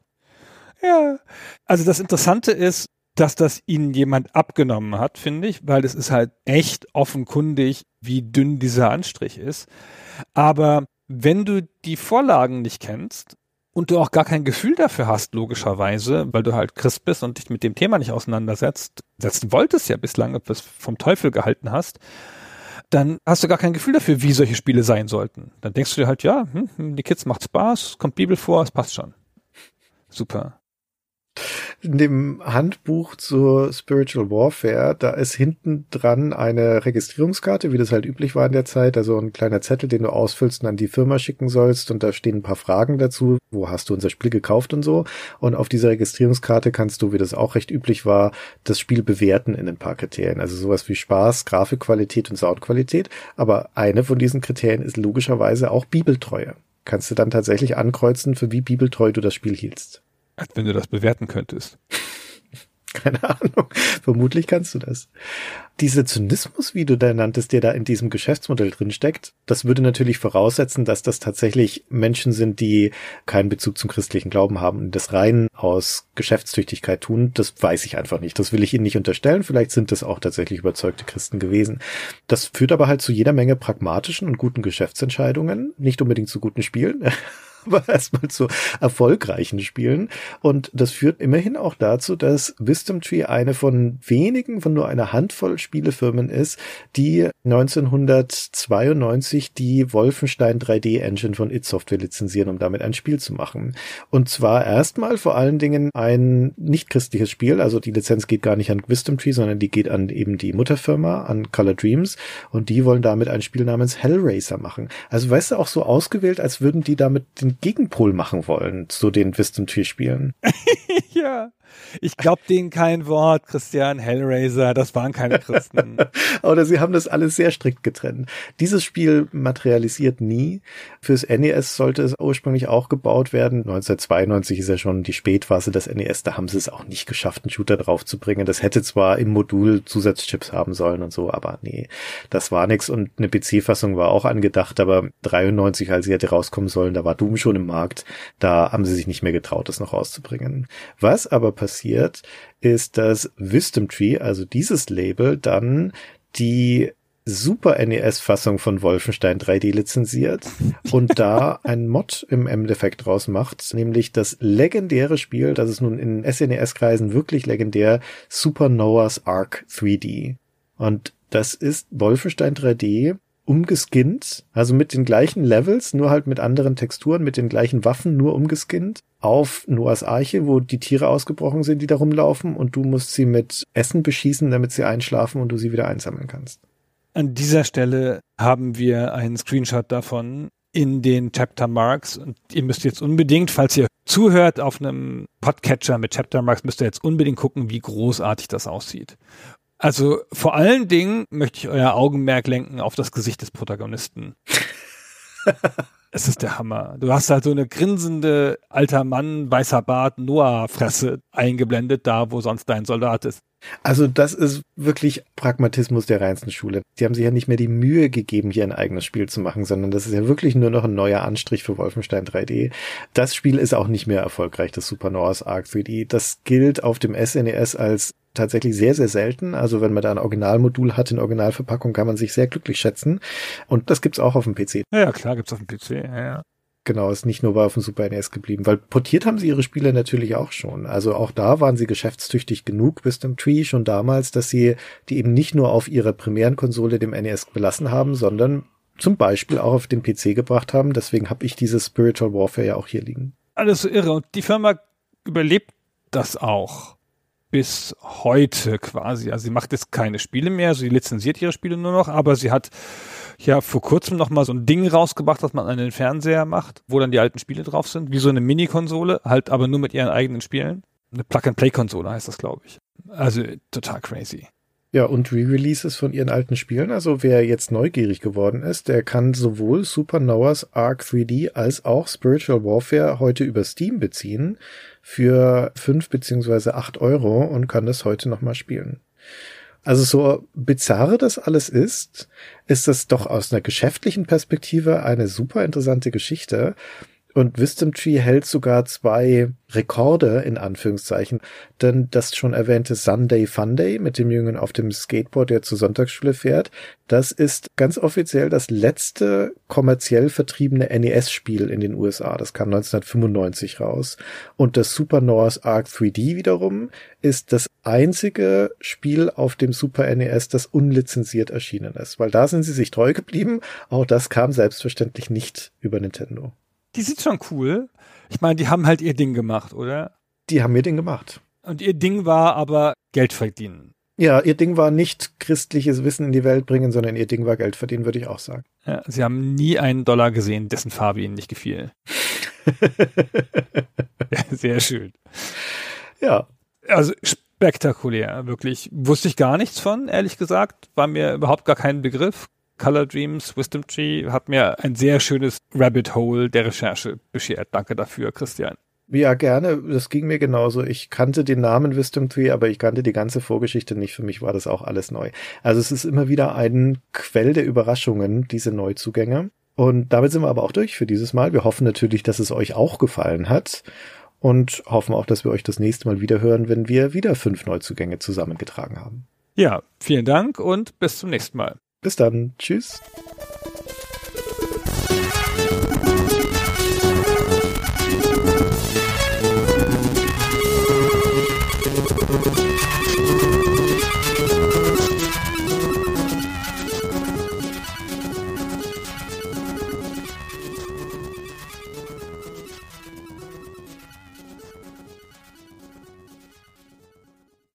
Ja. Also das Interessante ist, dass das ihnen jemand abgenommen hat, finde ich, weil es ist halt echt offenkundig, wie dünn dieser Anstrich ist. Aber wenn du die Vorlagen nicht kennst und du auch gar kein Gefühl dafür hast, logischerweise, weil du halt Christ bist und dich mit dem Thema nicht auseinandersetzt, setzen wolltest ja bislang, ob du es vom Teufel gehalten hast, dann hast du gar kein Gefühl dafür, wie solche Spiele sein sollten. Dann denkst du dir halt, ja, hm, die Kids macht Spaß, kommt Bibel vor, es passt schon. Super. In dem Handbuch zur Spiritual Warfare, da ist hinten dran eine Registrierungskarte, wie das halt üblich war in der Zeit, also ein kleiner Zettel, den du ausfüllst und an die Firma schicken sollst. Und da stehen ein paar Fragen dazu, wo hast du unser Spiel gekauft und so? Und auf dieser Registrierungskarte kannst du, wie das auch recht üblich war, das Spiel bewerten in ein paar Kriterien, also sowas wie Spaß, Grafikqualität und Soundqualität, aber eine von diesen Kriterien ist logischerweise auch Bibeltreue. Kannst du dann tatsächlich ankreuzen, für wie bibeltreu du das Spiel hielst. Als wenn du das bewerten könntest. Keine Ahnung. Vermutlich kannst du das. Dieser Zynismus, wie du da nanntest, der da in diesem Geschäftsmodell drin steckt, das würde natürlich voraussetzen, dass das tatsächlich Menschen sind, die keinen Bezug zum christlichen Glauben haben und das rein aus Geschäftstüchtigkeit tun. Das weiß ich einfach nicht. Das will ich Ihnen nicht unterstellen. Vielleicht sind das auch tatsächlich überzeugte Christen gewesen. Das führt aber halt zu jeder Menge pragmatischen und guten Geschäftsentscheidungen, nicht unbedingt zu guten Spielen. aber erstmal zu erfolgreichen Spielen. Und das führt immerhin auch dazu, dass Wisdom Tree eine von wenigen, von nur einer Handvoll Spielefirmen ist, die 1992 die Wolfenstein 3D Engine von id Software lizenzieren, um damit ein Spiel zu machen. Und zwar erstmal vor allen Dingen ein nicht christliches Spiel, also die Lizenz geht gar nicht an Wisdom Tree, sondern die geht an eben die Mutterfirma, an Color Dreams und die wollen damit ein Spiel namens Hellraiser machen. Also weißt du, auch so ausgewählt, als würden die damit den Gegenpol machen wollen zu den Wisdom Tree Spielen. ja. Ich glaube denen kein Wort, Christian Hellraiser, das waren keine Christen. Oder sie haben das alles sehr strikt getrennt. Dieses Spiel materialisiert nie. Fürs NES sollte es ursprünglich auch gebaut werden. 1992 ist ja schon die Spätphase des NES, da haben sie es auch nicht geschafft, einen Shooter draufzubringen. Das hätte zwar im Modul Zusatzchips haben sollen und so, aber nee, das war nix und eine PC-Fassung war auch angedacht, aber 93, als sie hätte rauskommen sollen, da war Doom schon im Markt, da haben sie sich nicht mehr getraut, das noch rauszubringen. Was aber passiert, ist, dass Wisdom Tree, also dieses Label, dann die Super NES-Fassung von Wolfenstein 3D lizenziert und da ein Mod im Endeffekt draus macht, nämlich das legendäre Spiel, das ist nun in SNES-Kreisen wirklich legendär, Super Noah's Ark 3D. Und das ist Wolfenstein 3D umgeskinnt, also mit den gleichen Levels, nur halt mit anderen Texturen, mit den gleichen Waffen, nur umgeskinnt, auf Noahs Arche, wo die Tiere ausgebrochen sind, die da rumlaufen, und du musst sie mit Essen beschießen, damit sie einschlafen und du sie wieder einsammeln kannst. An dieser Stelle haben wir einen Screenshot davon in den Chapter Marks und ihr müsst jetzt unbedingt, falls ihr zuhört auf einem Podcatcher mit Chapter Marks, müsst ihr jetzt unbedingt gucken, wie großartig das aussieht. Also vor allen Dingen möchte ich euer Augenmerk lenken auf das Gesicht des Protagonisten. es ist der Hammer. Du hast halt so eine grinsende alter Mann, weißer Bart, Noah-Fresse eingeblendet, da wo sonst dein Soldat ist. Also das ist wirklich Pragmatismus der reinsten Schule. Die haben sich ja nicht mehr die Mühe gegeben, hier ein eigenes Spiel zu machen, sondern das ist ja wirklich nur noch ein neuer Anstrich für Wolfenstein 3D. Das Spiel ist auch nicht mehr erfolgreich, das Super Noah's Ark 3D. Das gilt auf dem SNES e als tatsächlich sehr, sehr selten. Also wenn man da ein Originalmodul hat in Originalverpackung, kann man sich sehr glücklich schätzen. Und das gibt's auch auf dem PC. Ja, klar, gibt's auf dem PC. Ja, ja. Genau, ist nicht nur bei auf dem Super NES geblieben, weil portiert haben sie ihre Spiele natürlich auch schon. Also auch da waren sie geschäftstüchtig genug bis zum Tree schon damals, dass sie die eben nicht nur auf ihrer primären Konsole dem NES belassen haben, sondern zum Beispiel auch auf den PC gebracht haben. Deswegen habe ich dieses Spiritual Warfare ja auch hier liegen. Alles so irre. Und die Firma überlebt das auch. Bis heute quasi. Also sie macht jetzt keine Spiele mehr, sie lizenziert ihre Spiele nur noch, aber sie hat ja vor kurzem noch mal so ein Ding rausgebracht, das man an den Fernseher macht, wo dann die alten Spiele drauf sind, wie so eine Mini-Konsole, halt aber nur mit ihren eigenen Spielen. Eine Plug-and-Play-Konsole heißt das, glaube ich. Also total crazy. Ja, und Re-Releases von ihren alten Spielen. Also wer jetzt neugierig geworden ist, der kann sowohl Super Noah's Arc 3D als auch Spiritual Warfare heute über Steam beziehen für fünf beziehungsweise acht Euro und kann das heute nochmal spielen. Also so bizarre das alles ist, ist das doch aus einer geschäftlichen Perspektive eine super interessante Geschichte. Und Wisdom Tree hält sogar zwei Rekorde in Anführungszeichen, denn das schon erwähnte Sunday Funday mit dem Jungen auf dem Skateboard, der zur Sonntagsschule fährt, das ist ganz offiziell das letzte kommerziell vertriebene NES-Spiel in den USA. Das kam 1995 raus. Und das Super North Arc 3D wiederum ist das einzige Spiel auf dem Super NES, das unlizenziert erschienen ist, weil da sind sie sich treu geblieben. Auch das kam selbstverständlich nicht über Nintendo. Die sind schon cool. Ich meine, die haben halt ihr Ding gemacht, oder? Die haben ihr Ding gemacht. Und ihr Ding war aber Geld verdienen. Ja, ihr Ding war nicht christliches Wissen in die Welt bringen, sondern ihr Ding war Geld verdienen, würde ich auch sagen. Ja, sie haben nie einen Dollar gesehen, dessen Farbe ihnen nicht gefiel. ja, sehr schön. Ja. Also spektakulär, wirklich. Wusste ich gar nichts von, ehrlich gesagt. War mir überhaupt gar kein Begriff. Color Dreams, Wisdom Tree hat mir ein sehr schönes Rabbit Hole der Recherche beschert. Danke dafür, Christian. Ja, gerne. Das ging mir genauso. Ich kannte den Namen Wisdom Tree, aber ich kannte die ganze Vorgeschichte nicht. Für mich war das auch alles neu. Also es ist immer wieder ein Quell der Überraschungen, diese Neuzugänge. Und damit sind wir aber auch durch für dieses Mal. Wir hoffen natürlich, dass es euch auch gefallen hat und hoffen auch, dass wir euch das nächste Mal wieder hören, wenn wir wieder fünf Neuzugänge zusammengetragen haben. Ja, vielen Dank und bis zum nächsten Mal. Bis dann. Tschüss.